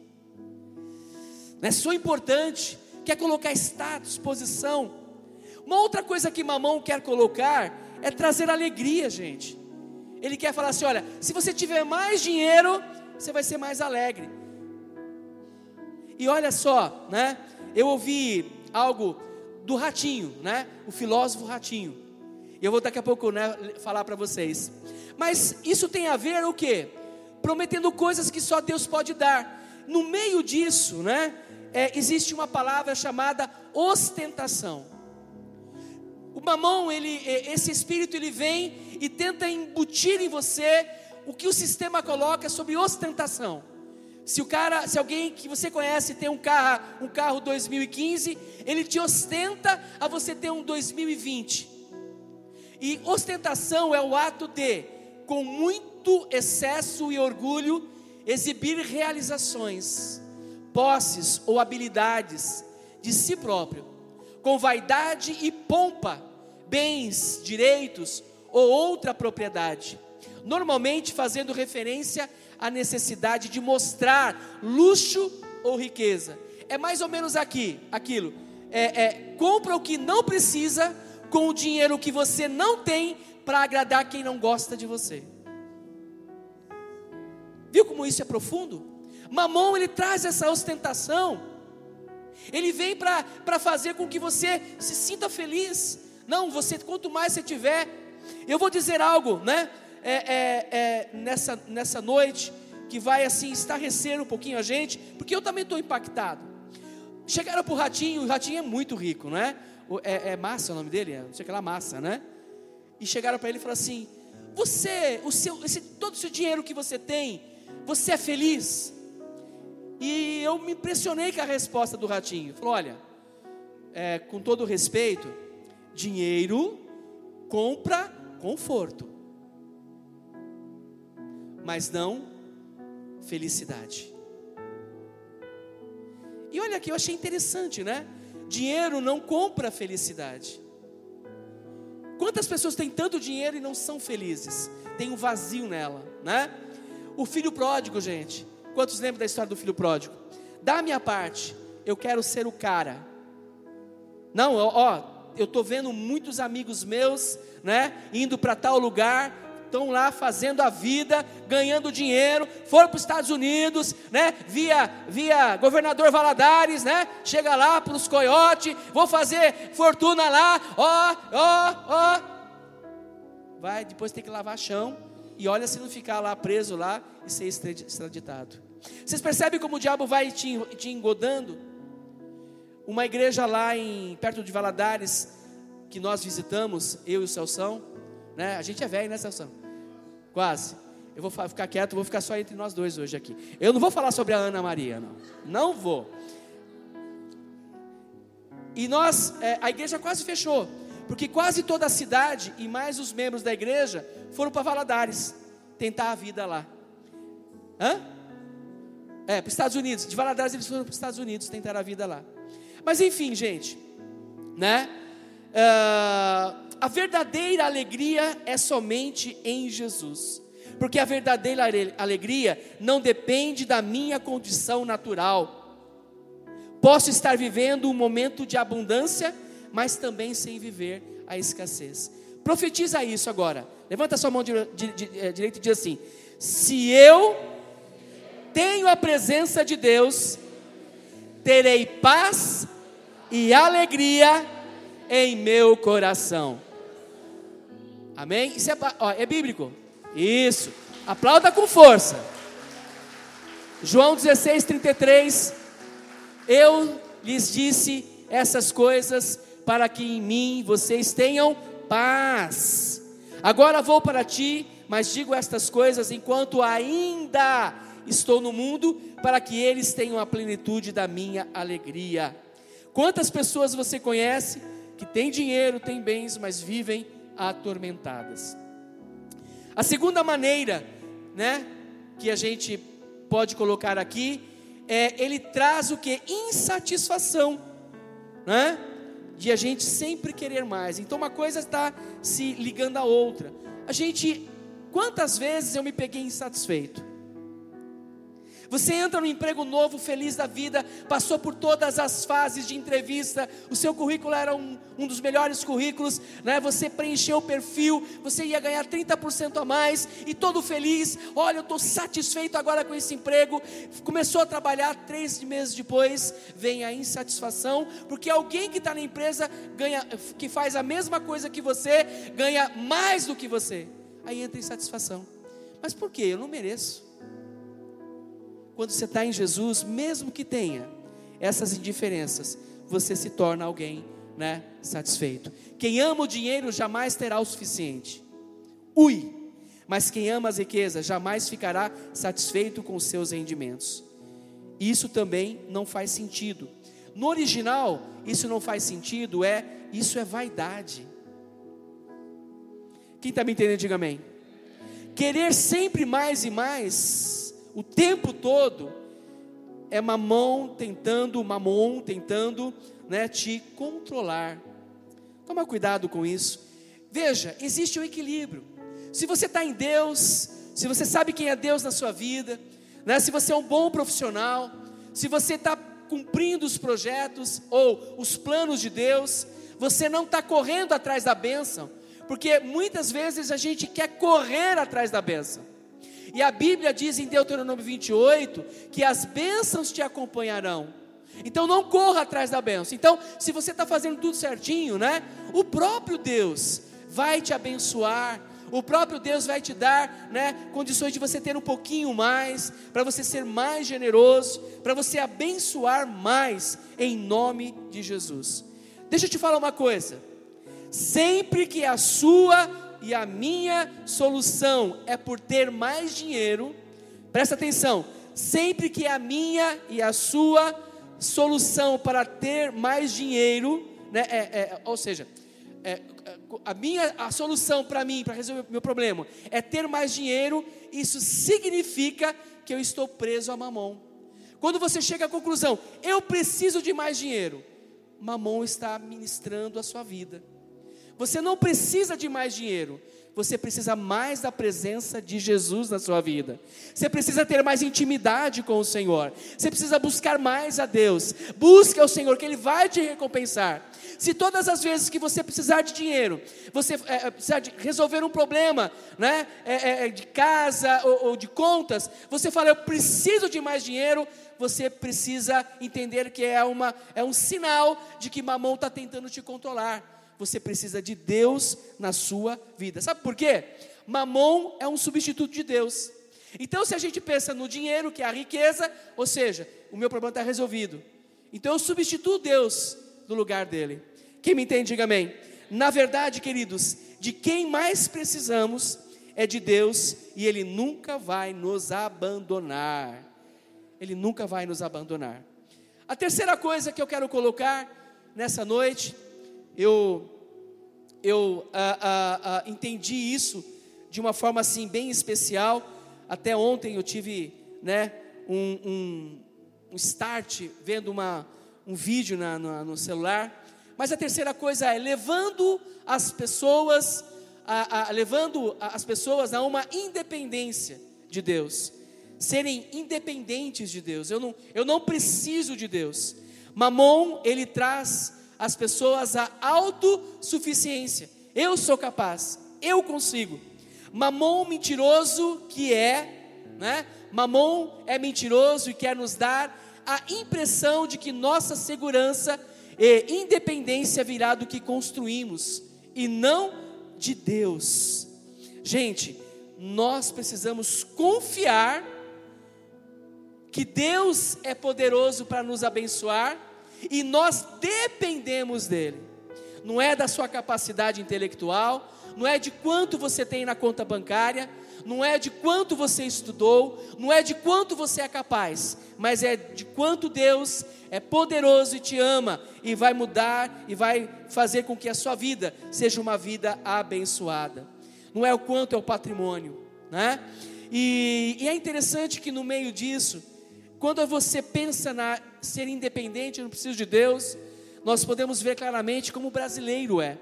Né? Sou importante. Quer colocar status, posição. Uma outra coisa que Mamão quer colocar é trazer alegria, gente. Ele quer falar assim: olha, se você tiver mais dinheiro, você vai ser mais alegre. E olha só, né? Eu ouvi algo do ratinho, né? O filósofo ratinho. Eu vou daqui a pouco né, falar para vocês. Mas isso tem a ver o quê? Prometendo coisas que só Deus pode dar. No meio disso, né? É, existe uma palavra chamada ostentação. O mamão, ele, esse espírito, ele vem e tenta embutir em você o que o sistema coloca sobre ostentação. Se o cara, se alguém que você conhece tem um carro, um carro 2015, ele te ostenta a você ter um 2020. E ostentação é o ato de, com muito excesso e orgulho, exibir realizações, posses ou habilidades de si próprio, com vaidade e pompa, bens, direitos ou outra propriedade, normalmente fazendo referência a necessidade de mostrar luxo ou riqueza. É mais ou menos aqui, aquilo. É, é, compra o que não precisa com o dinheiro que você não tem para agradar quem não gosta de você. Viu como isso é profundo? Mamon ele traz essa ostentação. Ele vem para fazer com que você se sinta feliz. Não, você quanto mais você tiver, eu vou dizer algo, né? é, é, é, nessa, nessa noite que vai assim estarrecer um pouquinho a gente, porque eu também estou impactado. Chegaram para o Ratinho, o Ratinho é muito rico, não é? É, é Massa o nome dele? É, não sei que lá, Massa, né? E chegaram para ele e falaram assim: Você, o seu, esse, todo o seu dinheiro que você tem, você é feliz? E eu me impressionei com a resposta do Ratinho. Falou: Olha, é, com todo respeito, dinheiro compra conforto mas não felicidade. E olha aqui, eu achei interessante, né? Dinheiro não compra felicidade. Quantas pessoas têm tanto dinheiro e não são felizes? Tem um vazio nela, né? O filho pródigo, gente. Quantos lembram da história do filho pródigo? Da minha parte, eu quero ser o cara. Não, ó, eu tô vendo muitos amigos meus, né, indo para tal lugar, estão lá fazendo a vida, ganhando dinheiro, foram para os Estados Unidos, né? Via, via governador Valadares, né? Chega lá para os coiotes, vou fazer fortuna lá, ó, ó, ó. Vai, depois tem que lavar chão, e olha se não ficar lá preso lá e ser extraditado. Vocês percebem como o diabo vai te, te engodando? Uma igreja lá em perto de Valadares, que nós visitamos, eu e o Celção, né? A gente é velho, né, Celção? Quase. Eu vou ficar quieto, vou ficar só entre nós dois hoje aqui. Eu não vou falar sobre a Ana Maria, não. Não vou. E nós, é, a igreja quase fechou, porque quase toda a cidade e mais os membros da igreja foram para Valadares tentar a vida lá. Hã? É, para os Estados Unidos. De Valadares eles foram para os Estados Unidos tentar a vida lá. Mas enfim, gente, né? Uh, a verdadeira alegria é somente em Jesus. Porque a verdadeira alegria não depende da minha condição natural. Posso estar vivendo um momento de abundância, mas também sem viver a escassez. Profetiza isso agora. Levanta sua mão eh, direita e diz assim: Se eu tenho a presença de Deus, terei paz e alegria em meu coração. Amém? Isso é, ó, é bíblico. Isso. Aplauda com força. João 16, 33. Eu lhes disse essas coisas para que em mim vocês tenham paz. Agora vou para ti, mas digo estas coisas enquanto ainda estou no mundo, para que eles tenham a plenitude da minha alegria. Quantas pessoas você conhece que têm dinheiro, têm bens, mas vivem atormentadas. A segunda maneira, né, que a gente pode colocar aqui é ele traz o que insatisfação, né? De a gente sempre querer mais. Então uma coisa está se ligando à outra. A gente, quantas vezes eu me peguei insatisfeito? Você entra no emprego novo, feliz da vida, passou por todas as fases de entrevista, o seu currículo era um, um dos melhores currículos, né? você preencheu o perfil, você ia ganhar 30% a mais, e todo feliz, olha, eu estou satisfeito agora com esse emprego. Começou a trabalhar, três meses depois, vem a insatisfação, porque alguém que está na empresa ganha, que faz a mesma coisa que você, ganha mais do que você. Aí entra insatisfação. Mas por quê? Eu não mereço quando você está em Jesus, mesmo que tenha essas indiferenças, você se torna alguém né, satisfeito. Quem ama o dinheiro jamais terá o suficiente. Ui! Mas quem ama as riquezas jamais ficará satisfeito com os seus rendimentos. Isso também não faz sentido. No original, isso não faz sentido, é isso é vaidade. Quem está me entendendo, diga amém. Querer sempre mais e mais o tempo todo é mamão tentando, mamon tentando, né, te controlar. Toma cuidado com isso. Veja, existe um equilíbrio. Se você está em Deus, se você sabe quem é Deus na sua vida, né, se você é um bom profissional, se você está cumprindo os projetos ou os planos de Deus, você não está correndo atrás da bênção, porque muitas vezes a gente quer correr atrás da bênção. E a Bíblia diz em Deuteronômio 28 que as bênçãos te acompanharão. Então não corra atrás da bênção. Então, se você está fazendo tudo certinho, né? O próprio Deus vai te abençoar. O próprio Deus vai te dar, né, condições de você ter um pouquinho mais, para você ser mais generoso, para você abençoar mais em nome de Jesus. Deixa eu te falar uma coisa. Sempre que a sua e a minha solução é por ter mais dinheiro, presta atenção, sempre que a minha e a sua solução para ter mais dinheiro, né, é, é, ou seja, é, a minha a solução para mim, para resolver o meu problema, é ter mais dinheiro, isso significa que eu estou preso a mamão. Quando você chega à conclusão, eu preciso de mais dinheiro, mamão está ministrando a sua vida. Você não precisa de mais dinheiro, você precisa mais da presença de Jesus na sua vida. Você precisa ter mais intimidade com o Senhor. Você precisa buscar mais a Deus. Busque ao Senhor, que Ele vai te recompensar. Se todas as vezes que você precisar de dinheiro, você é, precisar de resolver um problema, né, é, é, de casa ou, ou de contas, você fala, eu preciso de mais dinheiro, você precisa entender que é, uma, é um sinal de que mamão está tentando te controlar você precisa de Deus na sua vida. Sabe por quê? Mamon é um substituto de Deus. Então, se a gente pensa no dinheiro, que é a riqueza, ou seja, o meu problema está resolvido. Então, eu substituo Deus no lugar dele. Quem me entende, diga amém. Na verdade, queridos, de quem mais precisamos é de Deus e Ele nunca vai nos abandonar. Ele nunca vai nos abandonar. A terceira coisa que eu quero colocar nessa noite eu, eu ah, ah, ah, entendi isso de uma forma assim bem especial. Até ontem eu tive né, um, um, um start vendo uma, um vídeo na, na, no celular. Mas a terceira coisa é levando as pessoas, a, a, levando as pessoas a uma independência de Deus, serem independentes de Deus. Eu não, eu não preciso de Deus. Mamon ele traz as pessoas a autossuficiência. Eu sou capaz, eu consigo. Mamon mentiroso que é, né? Mamon é mentiroso e quer nos dar a impressão de que nossa segurança e independência virá do que construímos e não de Deus. Gente, nós precisamos confiar que Deus é poderoso para nos abençoar e nós dependemos dele. Não é da sua capacidade intelectual, não é de quanto você tem na conta bancária, não é de quanto você estudou, não é de quanto você é capaz, mas é de quanto Deus é poderoso e te ama e vai mudar e vai fazer com que a sua vida seja uma vida abençoada. Não é o quanto é o patrimônio, né? E, e é interessante que no meio disso, quando você pensa na ser independente, não preciso de Deus, nós podemos ver claramente como o brasileiro é.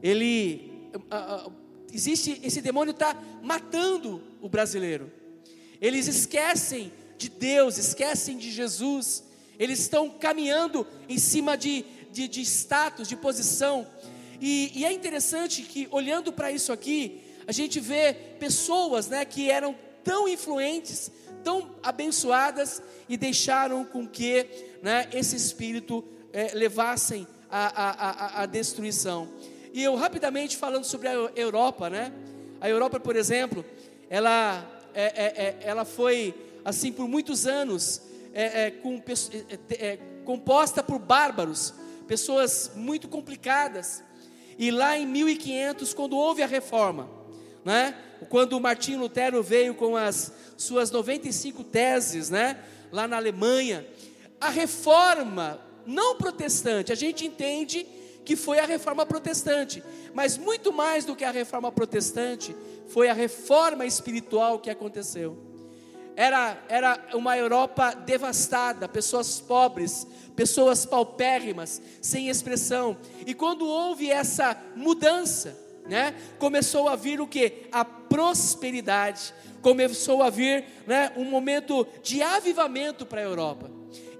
Ele uh, uh, existe esse demônio está matando o brasileiro. Eles esquecem de Deus, esquecem de Jesus, eles estão caminhando em cima de, de, de status, de posição. E, e é interessante que, olhando para isso aqui, a gente vê pessoas né, que eram tão influentes, tão abençoadas e deixaram com que né, esse espírito é, levassem a, a, a, destruição. E eu rapidamente falando sobre a Europa, né? A Europa, por exemplo, ela, é, é, é ela foi assim por muitos anos é, é, com, composta por bárbaros, pessoas muito complicadas. E lá em 1500, quando houve a reforma, né? Quando Martinho Lutero veio com as suas 95 teses, né? Lá na Alemanha, a reforma não protestante, a gente entende que foi a reforma protestante, mas muito mais do que a reforma protestante, foi a reforma espiritual que aconteceu. Era, era uma Europa devastada, pessoas pobres, pessoas paupérrimas, sem expressão. E quando houve essa mudança, né, começou a vir o que? A prosperidade. Começou a vir né, um momento de avivamento para a Europa.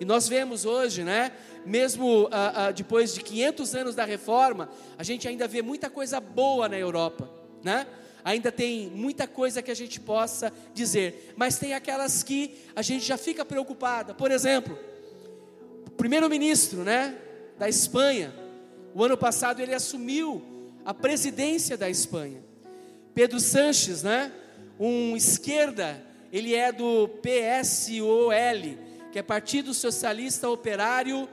E nós vemos hoje, né, mesmo ah, ah, depois de 500 anos da reforma, a gente ainda vê muita coisa boa na Europa, né? Ainda tem muita coisa que a gente possa dizer, mas tem aquelas que a gente já fica preocupada. Por exemplo, o primeiro-ministro, né, da Espanha, o ano passado ele assumiu a presidência da Espanha. Pedro Sanches, né, um esquerda, ele é do PSOL, que é Partido Socialista Operário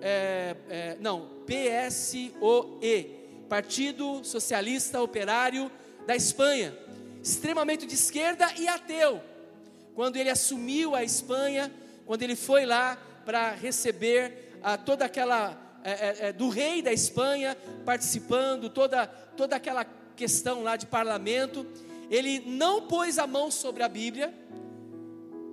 é, é, não, PSOE, Partido Socialista Operário da Espanha, extremamente de esquerda e ateu. Quando ele assumiu a Espanha, quando ele foi lá para receber a, toda aquela é, é, é, do rei da Espanha participando, toda toda aquela questão lá de parlamento, ele não pôs a mão sobre a Bíblia,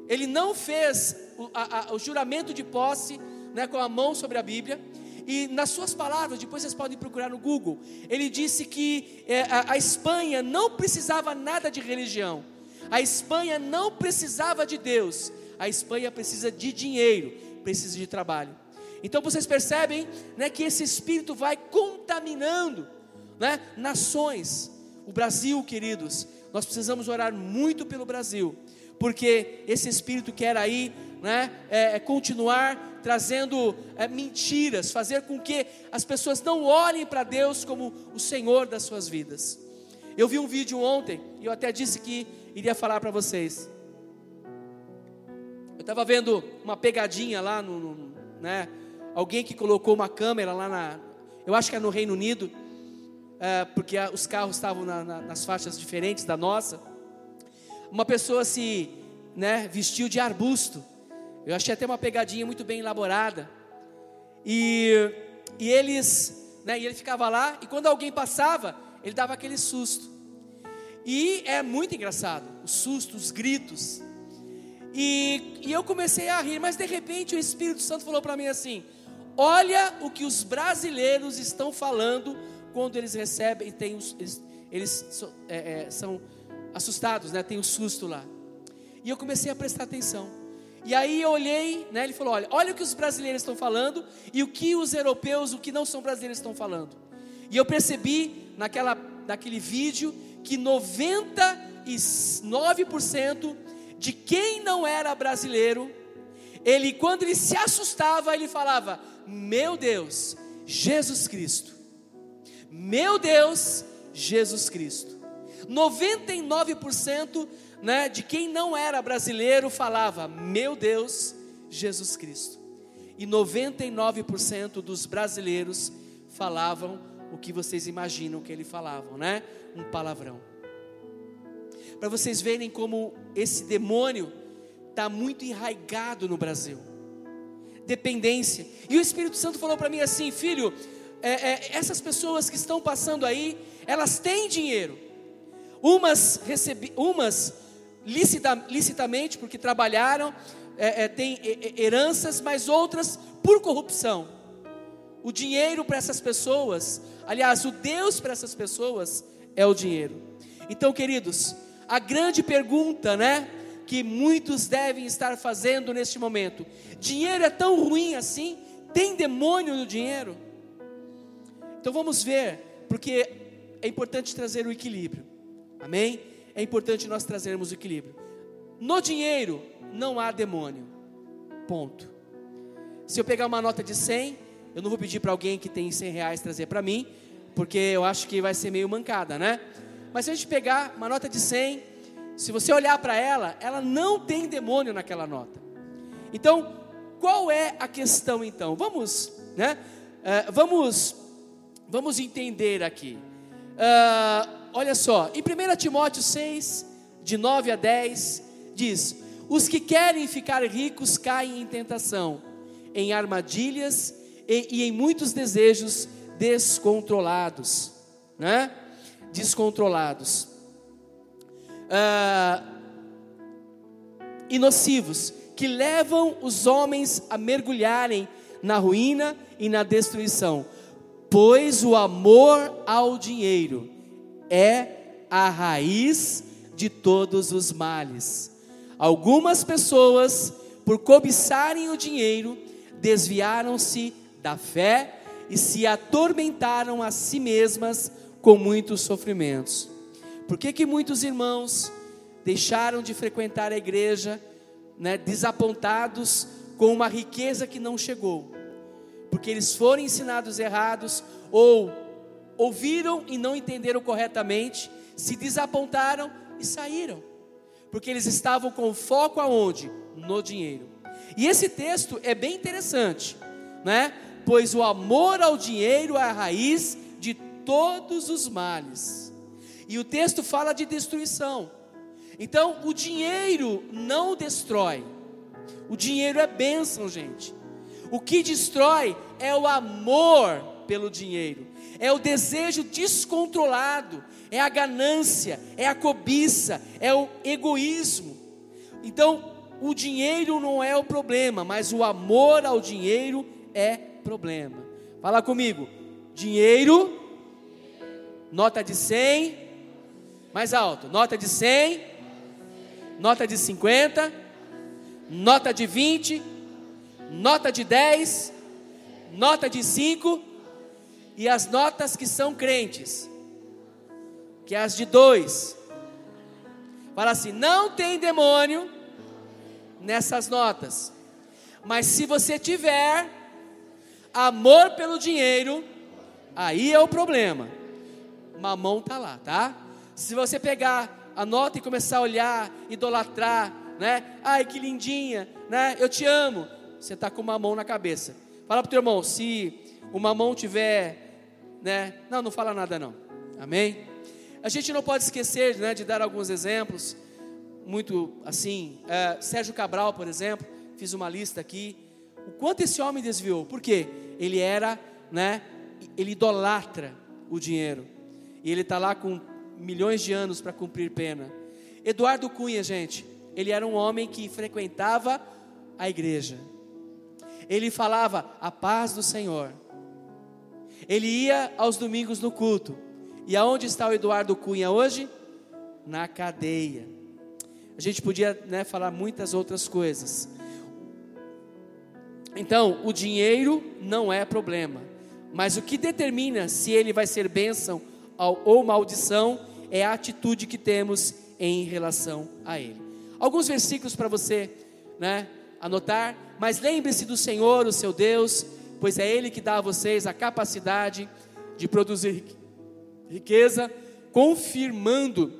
ele não fez o, a, a, o juramento de posse né, com a mão sobre a Bíblia. E nas suas palavras, depois vocês podem procurar no Google, ele disse que é, a, a Espanha não precisava nada de religião, a Espanha não precisava de Deus, a Espanha precisa de dinheiro, precisa de trabalho. Então vocês percebem né, que esse espírito vai contaminando né, nações. O Brasil, queridos, nós precisamos orar muito pelo Brasil, porque esse espírito quer aí né, é, é, continuar trazendo é, mentiras, fazer com que as pessoas não olhem para Deus como o Senhor das suas vidas. Eu vi um vídeo ontem e eu até disse que iria falar para vocês. Eu estava vendo uma pegadinha lá no, no, né, alguém que colocou uma câmera lá na, eu acho que é no Reino Unido, é, porque os carros estavam na, na, nas faixas diferentes da nossa. Uma pessoa se né, vestiu de arbusto eu achei até uma pegadinha muito bem elaborada. E, e eles, né, e ele ficava lá, e quando alguém passava, ele dava aquele susto. E é muito engraçado, os sustos, os gritos. E, e eu comecei a rir, mas de repente o Espírito Santo falou para mim assim: Olha o que os brasileiros estão falando quando eles recebem, tem os, eles, eles é, é, são assustados, né? Tem o um susto lá. E eu comecei a prestar atenção. E aí eu olhei, né, ele falou: olha, olha o que os brasileiros estão falando e o que os europeus, o que não são brasileiros estão falando. E eu percebi naquela, naquele vídeo que 99% de quem não era brasileiro, ele quando ele se assustava, ele falava: Meu Deus, Jesus Cristo. Meu Deus, Jesus Cristo. 99% né, de quem não era brasileiro falava: Meu Deus, Jesus Cristo. E 99% dos brasileiros falavam o que vocês imaginam que ele falavam, né? Um palavrão. Para vocês verem como esse demônio está muito enraigado no Brasil. Dependência. E o Espírito Santo falou para mim assim, filho, é, é, essas pessoas que estão passando aí, elas têm dinheiro. Umas, recebi, umas licita, licitamente, porque trabalharam, é, é, têm heranças, mas outras por corrupção. O dinheiro para essas pessoas, aliás, o Deus para essas pessoas é o dinheiro. Então, queridos, a grande pergunta, né, que muitos devem estar fazendo neste momento. Dinheiro é tão ruim assim? Tem demônio no dinheiro? Então vamos ver, porque é importante trazer o equilíbrio. Amém? É importante nós trazermos o equilíbrio. No dinheiro não há demônio. Ponto. Se eu pegar uma nota de 100, eu não vou pedir para alguém que tem 100 reais trazer para mim, porque eu acho que vai ser meio mancada, né? Mas se a gente pegar uma nota de 100, se você olhar para ela, ela não tem demônio naquela nota. Então, qual é a questão então? Vamos, né? Uh, vamos, vamos entender aqui. Uh, olha só, em 1 Timóteo 6, de 9 a 10, diz: Os que querem ficar ricos caem em tentação, em armadilhas e, e em muitos desejos descontrolados, né? Descontrolados. E nocivos, que levam os homens a mergulharem na ruína e na destruição, pois o amor ao dinheiro é a raiz de todos os males. Algumas pessoas, por cobiçarem o dinheiro, desviaram-se da fé e se atormentaram a si mesmas com muitos sofrimentos. Por que, que muitos irmãos deixaram de frequentar a igreja, né, desapontados com uma riqueza que não chegou? Porque eles foram ensinados errados ou ouviram e não entenderam corretamente, se desapontaram e saíram, porque eles estavam com foco aonde? No dinheiro. E esse texto é bem interessante, né? Pois o amor ao dinheiro é a raiz de todos os males. E o texto fala de destruição. Então, o dinheiro não destrói. O dinheiro é bênção, gente. O que destrói é o amor pelo dinheiro, é o desejo descontrolado, é a ganância, é a cobiça, é o egoísmo. Então, o dinheiro não é o problema, mas o amor ao dinheiro é problema. Fala comigo. Dinheiro, nota de 100, mais alto, nota de 100, nota de 50, nota de 20, nota de 10, nota de 5 e as notas que são crentes, que é as de 2. Fala assim: não tem demônio nessas notas. Mas se você tiver amor pelo dinheiro, aí é o problema. Mamão tá lá, tá? Se você pegar a nota e começar a olhar, idolatrar, né? Ai, que lindinha, né? Eu te amo. Você tá com mamão na cabeça. Fala pro teu irmão, se o mamão tiver, né? Não, não fala nada não. Amém? A gente não pode esquecer, né, de dar alguns exemplos muito assim. É, Sérgio Cabral, por exemplo, fiz uma lista aqui. O quanto esse homem desviou? Por quê? Ele era, né? Ele idolatra o dinheiro. E ele está lá com milhões de anos para cumprir pena. Eduardo Cunha, gente, ele era um homem que frequentava a igreja. Ele falava a paz do Senhor. Ele ia aos domingos no culto. E aonde está o Eduardo Cunha hoje? Na cadeia. A gente podia né, falar muitas outras coisas. Então, o dinheiro não é problema, mas o que determina se ele vai ser bênção ou maldição é a atitude que temos em relação a ele. Alguns versículos para você né, anotar, mas lembre-se do Senhor, o seu Deus, pois é Ele que dá a vocês a capacidade de produzir riqueza, confirmando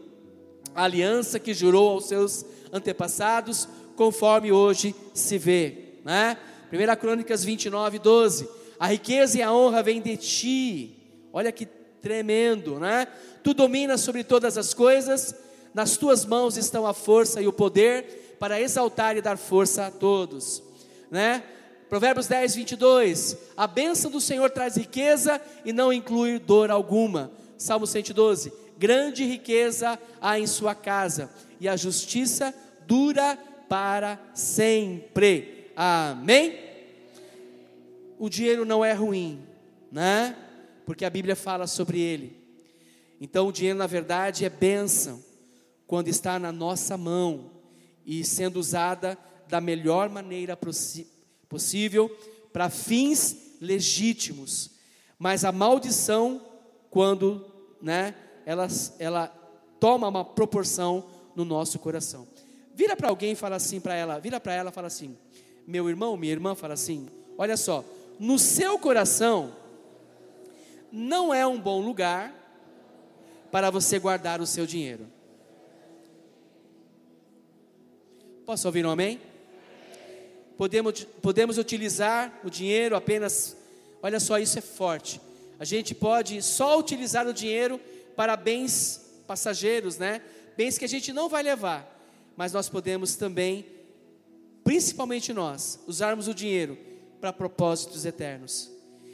a aliança que jurou aos seus antepassados, conforme hoje se vê. Né? 1 Crônicas 29, 12. A riqueza e a honra vêm de ti. Olha que tremendo, né? Tu dominas sobre todas as coisas, nas tuas mãos estão a força e o poder para exaltar e dar força a todos, né? Provérbios 10, 22. A bênção do Senhor traz riqueza e não inclui dor alguma. Salmo 112 grande riqueza há em sua casa, e a justiça dura para sempre. Amém? O dinheiro não é ruim, né? Porque a Bíblia fala sobre ele. Então, o dinheiro, na verdade, é bênção quando está na nossa mão e sendo usada da melhor maneira possível para fins legítimos. Mas a maldição, quando né, ela, ela toma uma proporção no nosso coração. Vira para alguém e fala assim para ela, vira para ela e fala assim: meu irmão, minha irmã, fala assim: olha só, no seu coração não é um bom lugar para você guardar o seu dinheiro. Posso ouvir um amém? Podemos, podemos utilizar o dinheiro apenas, olha só, isso é forte. A gente pode só utilizar o dinheiro para bens passageiros, né? Bens que a gente não vai levar mas nós podemos também, principalmente nós, usarmos o dinheiro para propósitos eternos.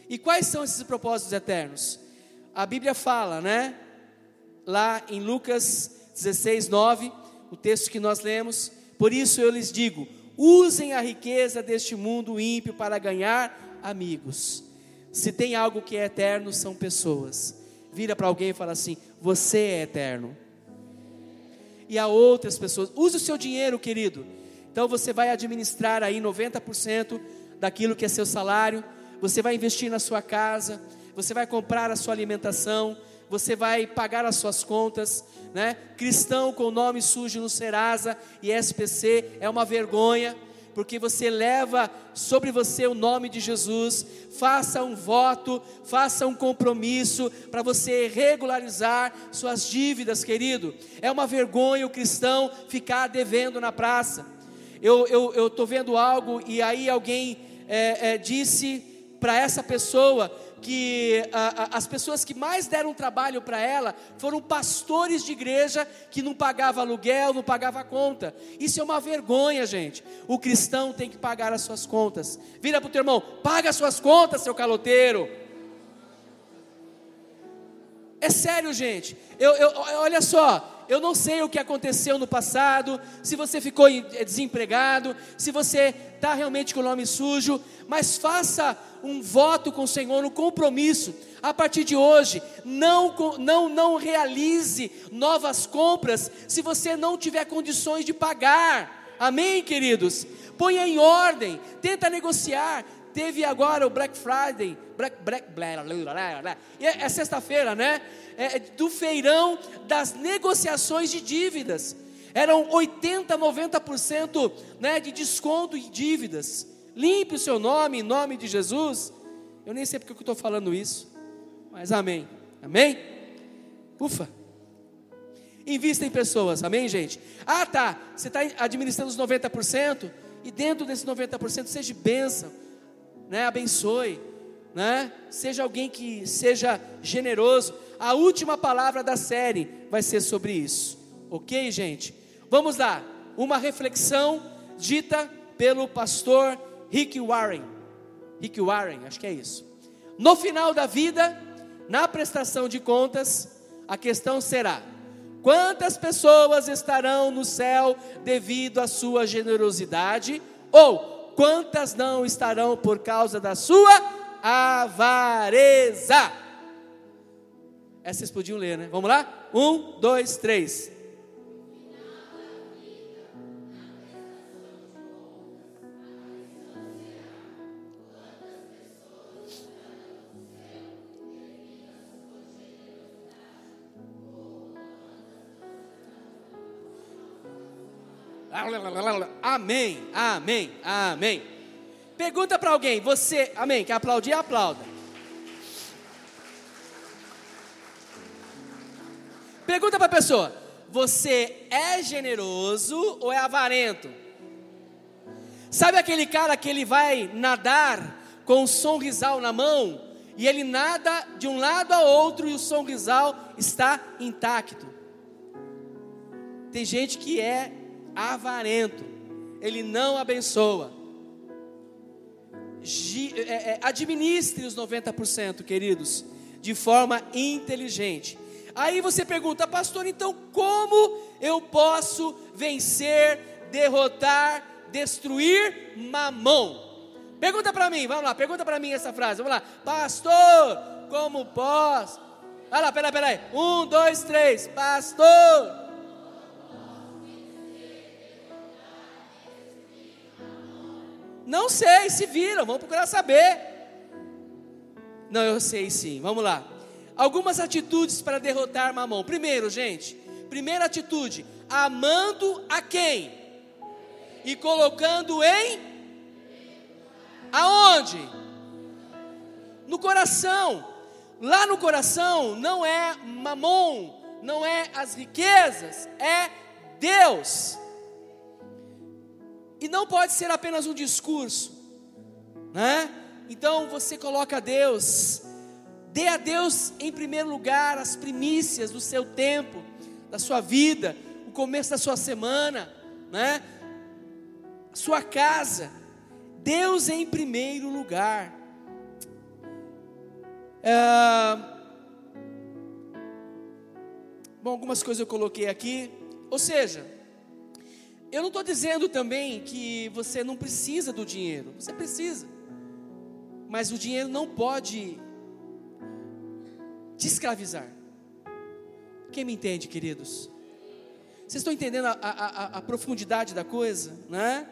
E quais são esses propósitos eternos? A Bíblia fala, né? Lá em Lucas 16, 9, o texto que nós lemos. Por isso eu lhes digo: usem a riqueza deste mundo ímpio para ganhar amigos. Se tem algo que é eterno, são pessoas. Vira para alguém e fala assim: Você é eterno e a outras pessoas. Use o seu dinheiro, querido. Então você vai administrar aí 90% daquilo que é seu salário, você vai investir na sua casa, você vai comprar a sua alimentação, você vai pagar as suas contas, né? Cristão com nome sujo no Serasa e SPC é uma vergonha porque você leva sobre você o nome de Jesus, faça um voto, faça um compromisso para você regularizar suas dívidas, querido. É uma vergonha o cristão ficar devendo na praça. Eu estou vendo algo e aí alguém é, é, disse para essa pessoa que a, a, as pessoas que mais deram trabalho para ela foram pastores de igreja que não pagavam aluguel, não pagavam conta. Isso é uma vergonha, gente. O cristão tem que pagar as suas contas. Vira para o teu irmão, paga as suas contas, seu caloteiro. É sério, gente. Eu, eu, olha só, eu não sei o que aconteceu no passado, se você ficou eh, desempregado, se você está realmente com o nome sujo, mas faça um voto com o Senhor, um compromisso. A partir de hoje, não, não, não realize novas compras se você não tiver condições de pagar. Amém, queridos? Ponha em ordem, tenta negociar. Teve agora o Black Friday, Black, Black, blá, blá, blá, blá. É, é sexta-feira, né? É, é, do feirão das negociações de dívidas. Eram 80, 90% né, de desconto em dívidas. Limpe o seu nome em nome de Jesus. Eu nem sei porque eu estou falando isso, mas amém. Amém? Ufa. Invista em pessoas, amém, gente? Ah, tá. Você está administrando os 90%, e dentro desses 90% seja bênção, né? abençoe, né? seja alguém que seja generoso. A última palavra da série vai ser sobre isso, ok, gente? Vamos lá, uma reflexão dita pelo pastor Rick Warren. Rick Warren, acho que é isso. No final da vida, na prestação de contas, a questão será: quantas pessoas estarão no céu devido à sua generosidade? Ou quantas não estarão por causa da sua avareza? Essa vocês podiam ler, né? Vamos lá? Um, dois, três. Amém, amém, amém. Pergunta para alguém, você, amém, quer aplaudir? Aplauda. Pergunta para a pessoa, você é generoso ou é avarento? Sabe aquele cara que ele vai nadar com o sonrisal na mão e ele nada de um lado a outro e o sonrisal está intacto? Tem gente que é avarento, ele não abençoa. É, é, administre os 90%, queridos, de forma inteligente. Aí você pergunta, pastor, então como eu posso vencer, derrotar, destruir mamão? Pergunta para mim, vamos lá, pergunta para mim essa frase, vamos lá, pastor, como posso? Olha lá, peraí, peraí, um, dois, três, pastor Não sei, se viram, vamos procurar saber. Não, eu sei sim, vamos lá. Algumas atitudes para derrotar Mamon. Primeiro, gente, primeira atitude, amando a quem? E colocando em aonde? No coração. Lá no coração não é Mamon, não é as riquezas, é Deus. E não pode ser apenas um discurso, né? Então você coloca Deus, dê a Deus em primeiro lugar as primícias do seu tempo, da sua vida, o começo da sua semana, né? Sua casa, Deus em primeiro lugar. É... Bom, algumas coisas eu coloquei aqui, ou seja, eu não estou dizendo também que você não precisa do dinheiro, você precisa, mas o dinheiro não pode te escravizar. Quem me entende, queridos? Vocês estão entendendo a, a, a, profundidade da coisa, né?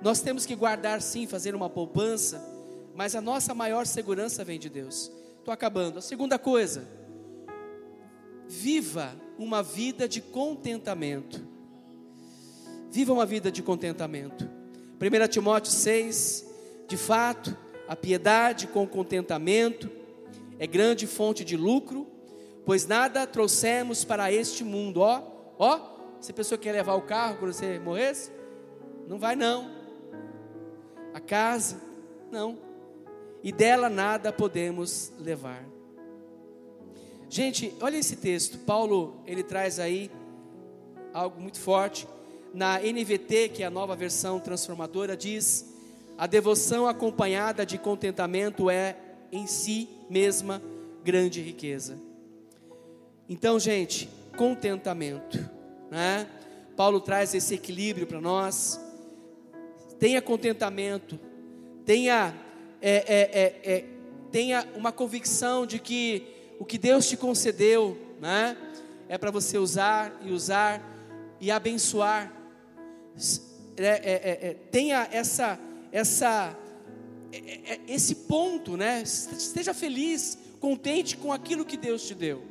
Nós temos que guardar sim, fazer uma poupança, mas a nossa maior segurança vem de Deus. Estou acabando. A segunda coisa, viva uma vida de contentamento. Viva uma vida de contentamento. 1 Timóteo 6, de fato, a piedade com contentamento é grande fonte de lucro, pois nada trouxemos para este mundo, ó, ó, se a pessoa quer levar o carro quando você morresse, não vai não. A casa, não. E dela nada podemos levar. Gente, olha esse texto. Paulo, ele traz aí algo muito forte na NVT, que é a nova versão transformadora, diz: a devoção acompanhada de contentamento é em si mesma grande riqueza. Então, gente, contentamento, né? Paulo traz esse equilíbrio para nós. Tenha contentamento, tenha, é, é, é, é, tenha uma convicção de que o que Deus te concedeu, né? É para você usar e usar e abençoar é, é, tenha essa, essa, é, é, esse ponto, né? Esteja feliz, contente com aquilo que Deus te deu.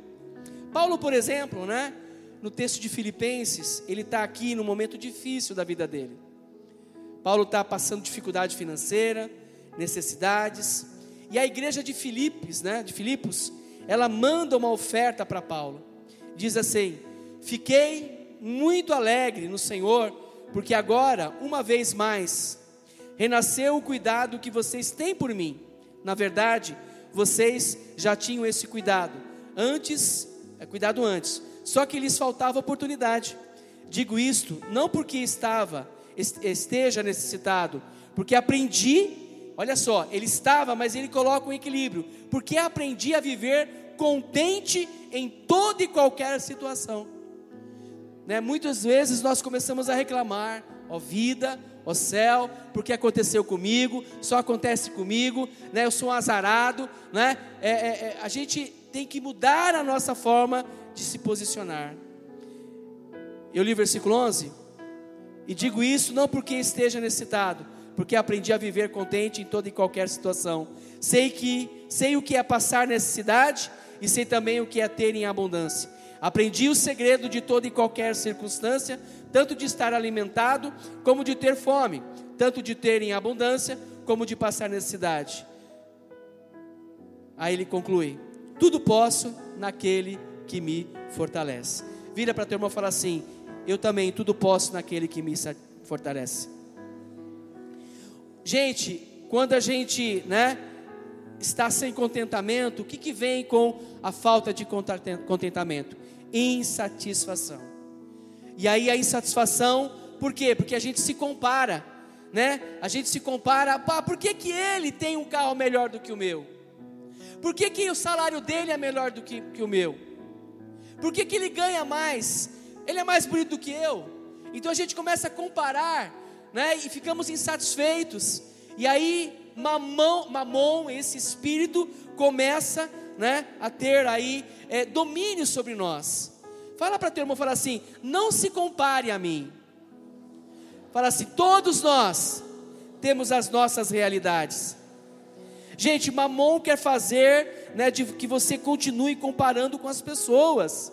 Paulo, por exemplo, né? No texto de Filipenses, ele está aqui no momento difícil da vida dele. Paulo está passando dificuldade financeira, necessidades, e a igreja de Filipos, né? De Filipos, ela manda uma oferta para Paulo. Diz assim: Fiquei muito alegre no Senhor porque agora, uma vez mais, renasceu o cuidado que vocês têm por mim. Na verdade, vocês já tinham esse cuidado antes, é cuidado antes, só que lhes faltava oportunidade. Digo isto não porque estava esteja necessitado, porque aprendi, olha só, ele estava, mas ele coloca um equilíbrio, porque aprendi a viver contente em toda e qualquer situação. Né? Muitas vezes nós começamos a reclamar, ó vida, ó céu, porque aconteceu comigo, só acontece comigo, né? eu sou um azarado. Né? É, é, é, a gente tem que mudar a nossa forma de se posicionar. Eu li o versículo 11, e digo isso não porque esteja necessitado, porque aprendi a viver contente em toda e qualquer situação. Sei que sei o que é passar necessidade e sei também o que é ter em abundância. Aprendi o segredo de toda e qualquer circunstância, tanto de estar alimentado, como de ter fome, tanto de ter em abundância, como de passar necessidade. Aí ele conclui: Tudo posso naquele que me fortalece. Vira para teu irmão e fala assim: Eu também tudo posso naquele que me fortalece. Gente, quando a gente, né, está sem contentamento, o que, que vem com a falta de contentamento? Insatisfação. E aí a insatisfação, por quê? Porque a gente se compara, né? A gente se compara, pá, por que, que ele tem um carro melhor do que o meu? Por que, que o salário dele é melhor do que, que o meu? Por que, que ele ganha mais? Ele é mais bonito do que eu? Então a gente começa a comparar, né? E ficamos insatisfeitos. E aí mamão, mamon, esse espírito começa, né, a ter aí é, domínio sobre nós. Fala para teu irmão, fala assim: não se compare a mim. Fala assim: todos nós temos as nossas realidades. Gente, Mamon quer fazer né, de que você continue comparando com as pessoas.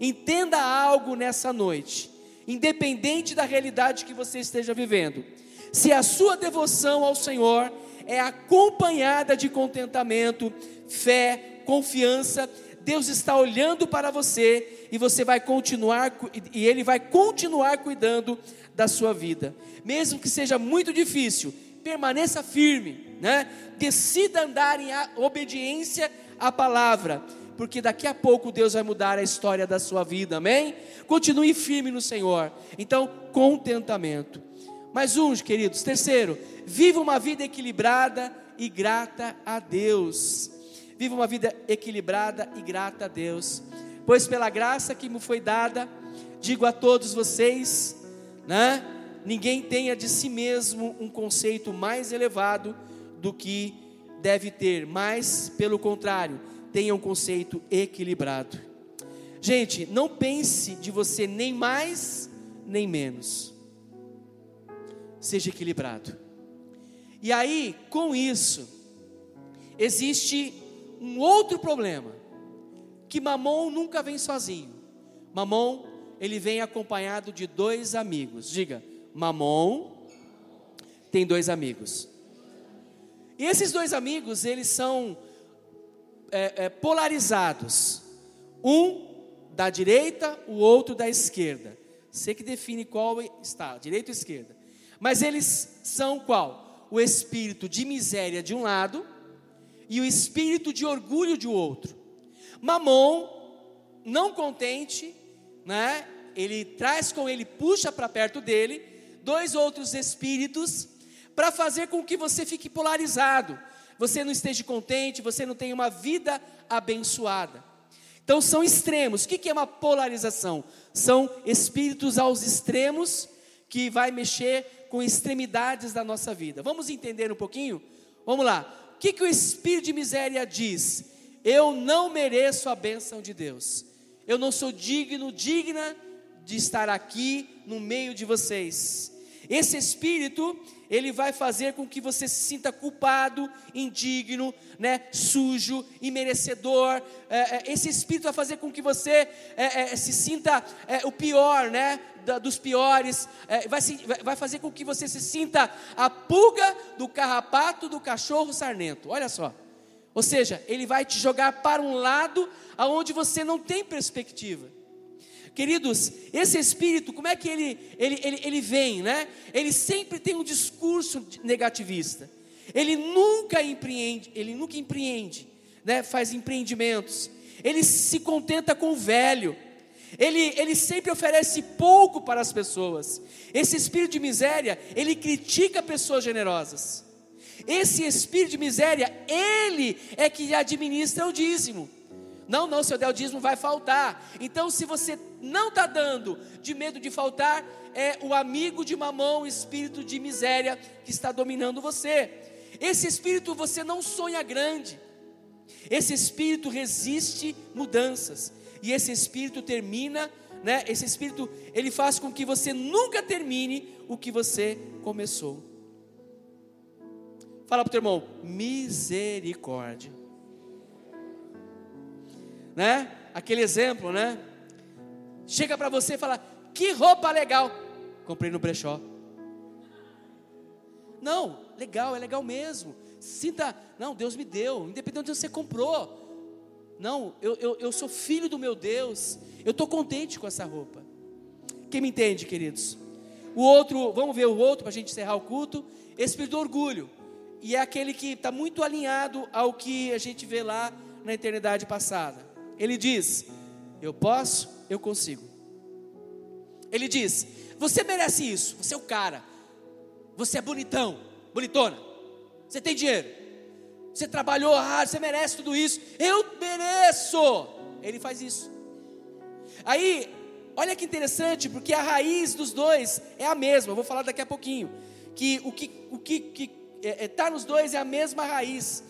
Entenda algo nessa noite, independente da realidade que você esteja vivendo. Se a sua devoção ao Senhor é acompanhada de contentamento, fé, confiança, Deus está olhando para você e você vai continuar e ele vai continuar cuidando da sua vida. Mesmo que seja muito difícil, permaneça firme, né? Decida andar em obediência à palavra, porque daqui a pouco Deus vai mudar a história da sua vida. Amém? Continue firme no Senhor. Então, contentamento. Mais um, queridos. Terceiro, viva uma vida equilibrada e grata a Deus. Viva uma vida equilibrada e grata a Deus. Pois pela graça que me foi dada, digo a todos vocês, né? Ninguém tenha de si mesmo um conceito mais elevado do que deve ter, mas pelo contrário, tenha um conceito equilibrado. Gente, não pense de você nem mais nem menos seja equilibrado. E aí, com isso, existe um outro problema, que Mamon nunca vem sozinho. Mamon, ele vem acompanhado de dois amigos. Diga, Mamon tem dois amigos. E esses dois amigos, eles são é, é, polarizados. Um da direita, o outro da esquerda. Você que define qual está, direita ou esquerda. Mas eles são qual? O espírito de miséria de um lado e o espírito de orgulho de outro. Mamon, não contente, né? Ele traz com ele, puxa para perto dele dois outros espíritos para fazer com que você fique polarizado. Você não esteja contente, você não tenha uma vida abençoada. Então são extremos. O que é uma polarização? São espíritos aos extremos que vai mexer com extremidades da nossa vida. Vamos entender um pouquinho? Vamos lá. O que, que o espírito de miséria diz? Eu não mereço a bênção de Deus. Eu não sou digno, digna de estar aqui no meio de vocês. Esse espírito, ele vai fazer com que você se sinta culpado, indigno, né, sujo, imerecedor. É, é, esse espírito vai fazer com que você é, é se sinta é, o pior, né, da, dos piores, é, vai, se, vai fazer com que você se sinta a pulga do carrapato do cachorro sarnento. Olha só. Ou seja, ele vai te jogar para um lado aonde você não tem perspectiva. Queridos, esse espírito, como é que ele, ele, ele, ele vem, né? Ele sempre tem um discurso negativista. Ele nunca empreende, ele nunca empreende, né? Faz empreendimentos. Ele se contenta com o velho. Ele, ele sempre oferece pouco para as pessoas. Esse espírito de miséria, ele critica pessoas generosas. Esse espírito de miséria, ele é que administra o dízimo. Não, não, se eu der o dízimo vai faltar. Então, se você não está dando de medo de faltar, é o amigo de mamão, o espírito de miséria que está dominando você. Esse espírito você não sonha grande. Esse espírito resiste mudanças e esse espírito termina, né? Esse espírito ele faz com que você nunca termine o que você começou. Fala para o teu irmão, misericórdia. Né? Aquele exemplo, né? Chega para você e fala: "Que roupa legal". Comprei no brechó. Não, legal, é legal mesmo. Sinta, não, Deus me deu, independente de onde você comprou. Não, eu, eu, eu sou filho do meu Deus. Eu estou contente com essa roupa. Quem me entende, queridos? O outro, vamos ver o outro para a gente encerrar o culto. Espírito do orgulho. E é aquele que está muito alinhado ao que a gente vê lá na eternidade passada. Ele diz: Eu posso, eu consigo. Ele diz: Você merece isso, você é o cara. Você é bonitão, bonitona. Você tem dinheiro. Você trabalhou, ah, você merece tudo isso. Eu mereço. Ele faz isso. Aí, olha que interessante, porque a raiz dos dois é a mesma. Eu vou falar daqui a pouquinho. Que o que o que, que é, é, tá nos dois é a mesma raiz,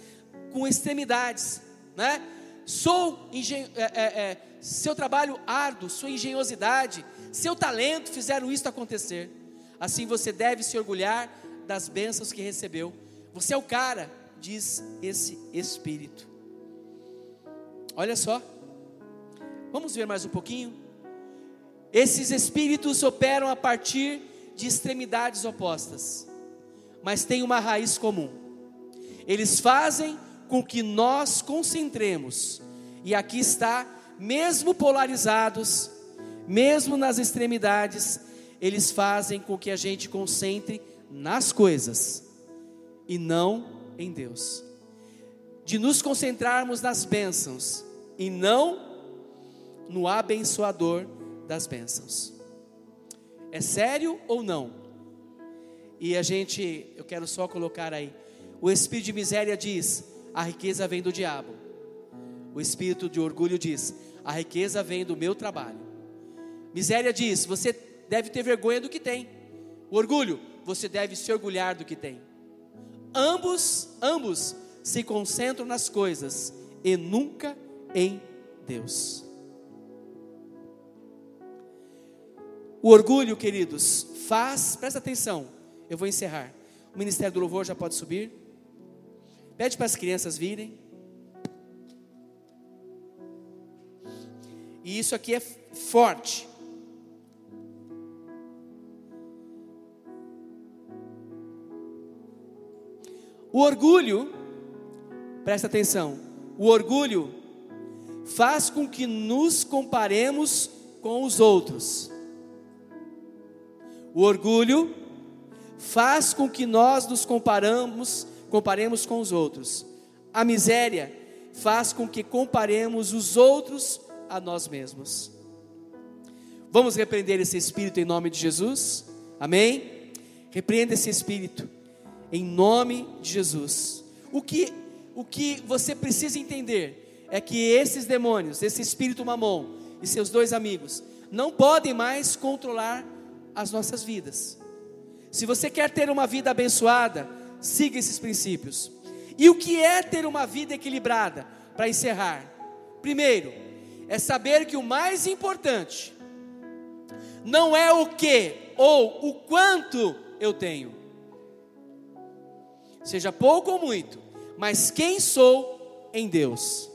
com extremidades, né? Sou engen é, é, é, seu trabalho árduo, sua engenhosidade, seu talento fizeram isso acontecer. Assim você deve se orgulhar das bênçãos que recebeu. Você é o cara, diz esse espírito. Olha só, vamos ver mais um pouquinho. Esses espíritos operam a partir de extremidades opostas, mas têm uma raiz comum. Eles fazem com que nós concentremos, e aqui está, mesmo polarizados, mesmo nas extremidades, eles fazem com que a gente concentre nas coisas e não em Deus. De nos concentrarmos nas bênçãos e não no abençoador das bênçãos. É sério ou não? E a gente, eu quero só colocar aí, o espírito de miséria diz: a riqueza vem do diabo. O espírito de orgulho diz: a riqueza vem do meu trabalho. Miséria diz: você deve ter vergonha do que tem. O orgulho, você deve se orgulhar do que tem. Ambos, ambos se concentram nas coisas e nunca em Deus. O orgulho, queridos, faz, presta atenção, eu vou encerrar. O Ministério do Louvor já pode subir. Pede para as crianças virem. E isso aqui é forte. O orgulho, presta atenção, o orgulho faz com que nos comparemos com os outros. O orgulho faz com que nós nos comparamos, comparemos com os outros. A miséria faz com que comparemos os outros a nós mesmos. Vamos repreender esse espírito em nome de Jesus? Amém? Repreenda esse espírito em nome de Jesus. O que, o que você precisa entender é que esses demônios, esse espírito mamon e seus dois amigos, não podem mais controlar as nossas vidas. Se você quer ter uma vida abençoada, siga esses princípios. E o que é ter uma vida equilibrada? Para encerrar, primeiro, é saber que o mais importante não é o que ou o quanto eu tenho, seja pouco ou muito, mas quem sou em Deus.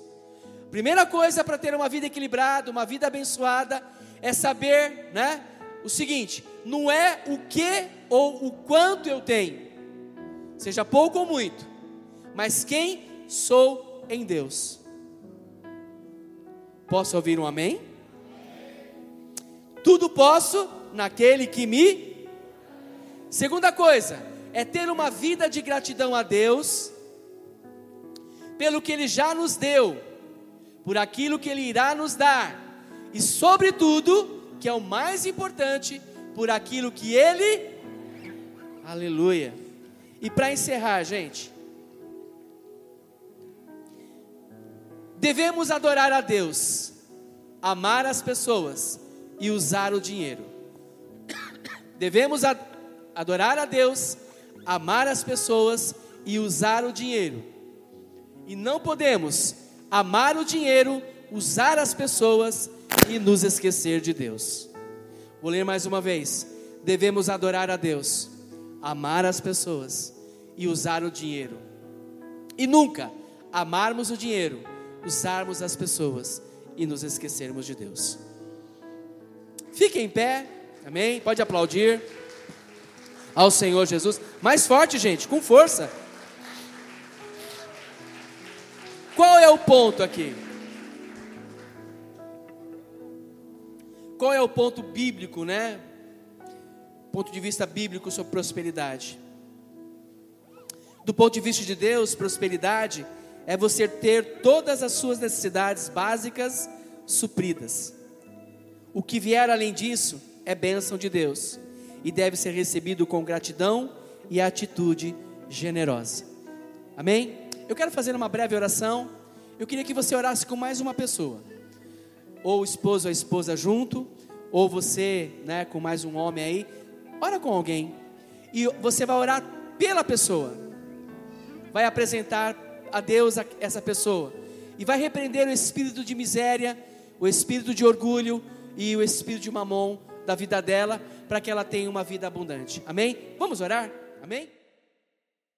Primeira coisa para ter uma vida equilibrada, uma vida abençoada, é saber, né? O seguinte: não é o que ou o quanto eu tenho, seja pouco ou muito, mas quem sou em Deus. Posso ouvir um amém? Tudo posso naquele que me. Segunda coisa, é ter uma vida de gratidão a Deus, pelo que Ele já nos deu, por aquilo que Ele irá nos dar, e, sobretudo, que é o mais importante, por aquilo que Ele. Aleluia. E para encerrar, gente, devemos adorar a Deus, amar as pessoas e usar o dinheiro. Devemos adorar a Deus, amar as pessoas e usar o dinheiro. E não podemos amar o dinheiro, usar as pessoas e nos esquecer de Deus. Vou ler mais uma vez. Devemos adorar a Deus, amar as pessoas e usar o dinheiro. E nunca amarmos o dinheiro, usarmos as pessoas e nos esquecermos de Deus. Fique em pé, amém? Pode aplaudir ao Senhor Jesus. Mais forte, gente, com força. Qual é o ponto aqui? Qual é o ponto bíblico, né? Ponto de vista bíblico sobre prosperidade. Do ponto de vista de Deus, prosperidade é você ter todas as suas necessidades básicas supridas. O que vier além disso é bênção de Deus e deve ser recebido com gratidão e atitude generosa. Amém? Eu quero fazer uma breve oração. Eu queria que você orasse com mais uma pessoa, ou o esposo ou a esposa junto, ou você, né, com mais um homem aí. Ora com alguém e você vai orar pela pessoa. Vai apresentar a Deus essa pessoa e vai repreender o espírito de miséria, o espírito de orgulho e o espírito de mamon da vida dela, para que ela tenha uma vida abundante. Amém? Vamos orar? Amém?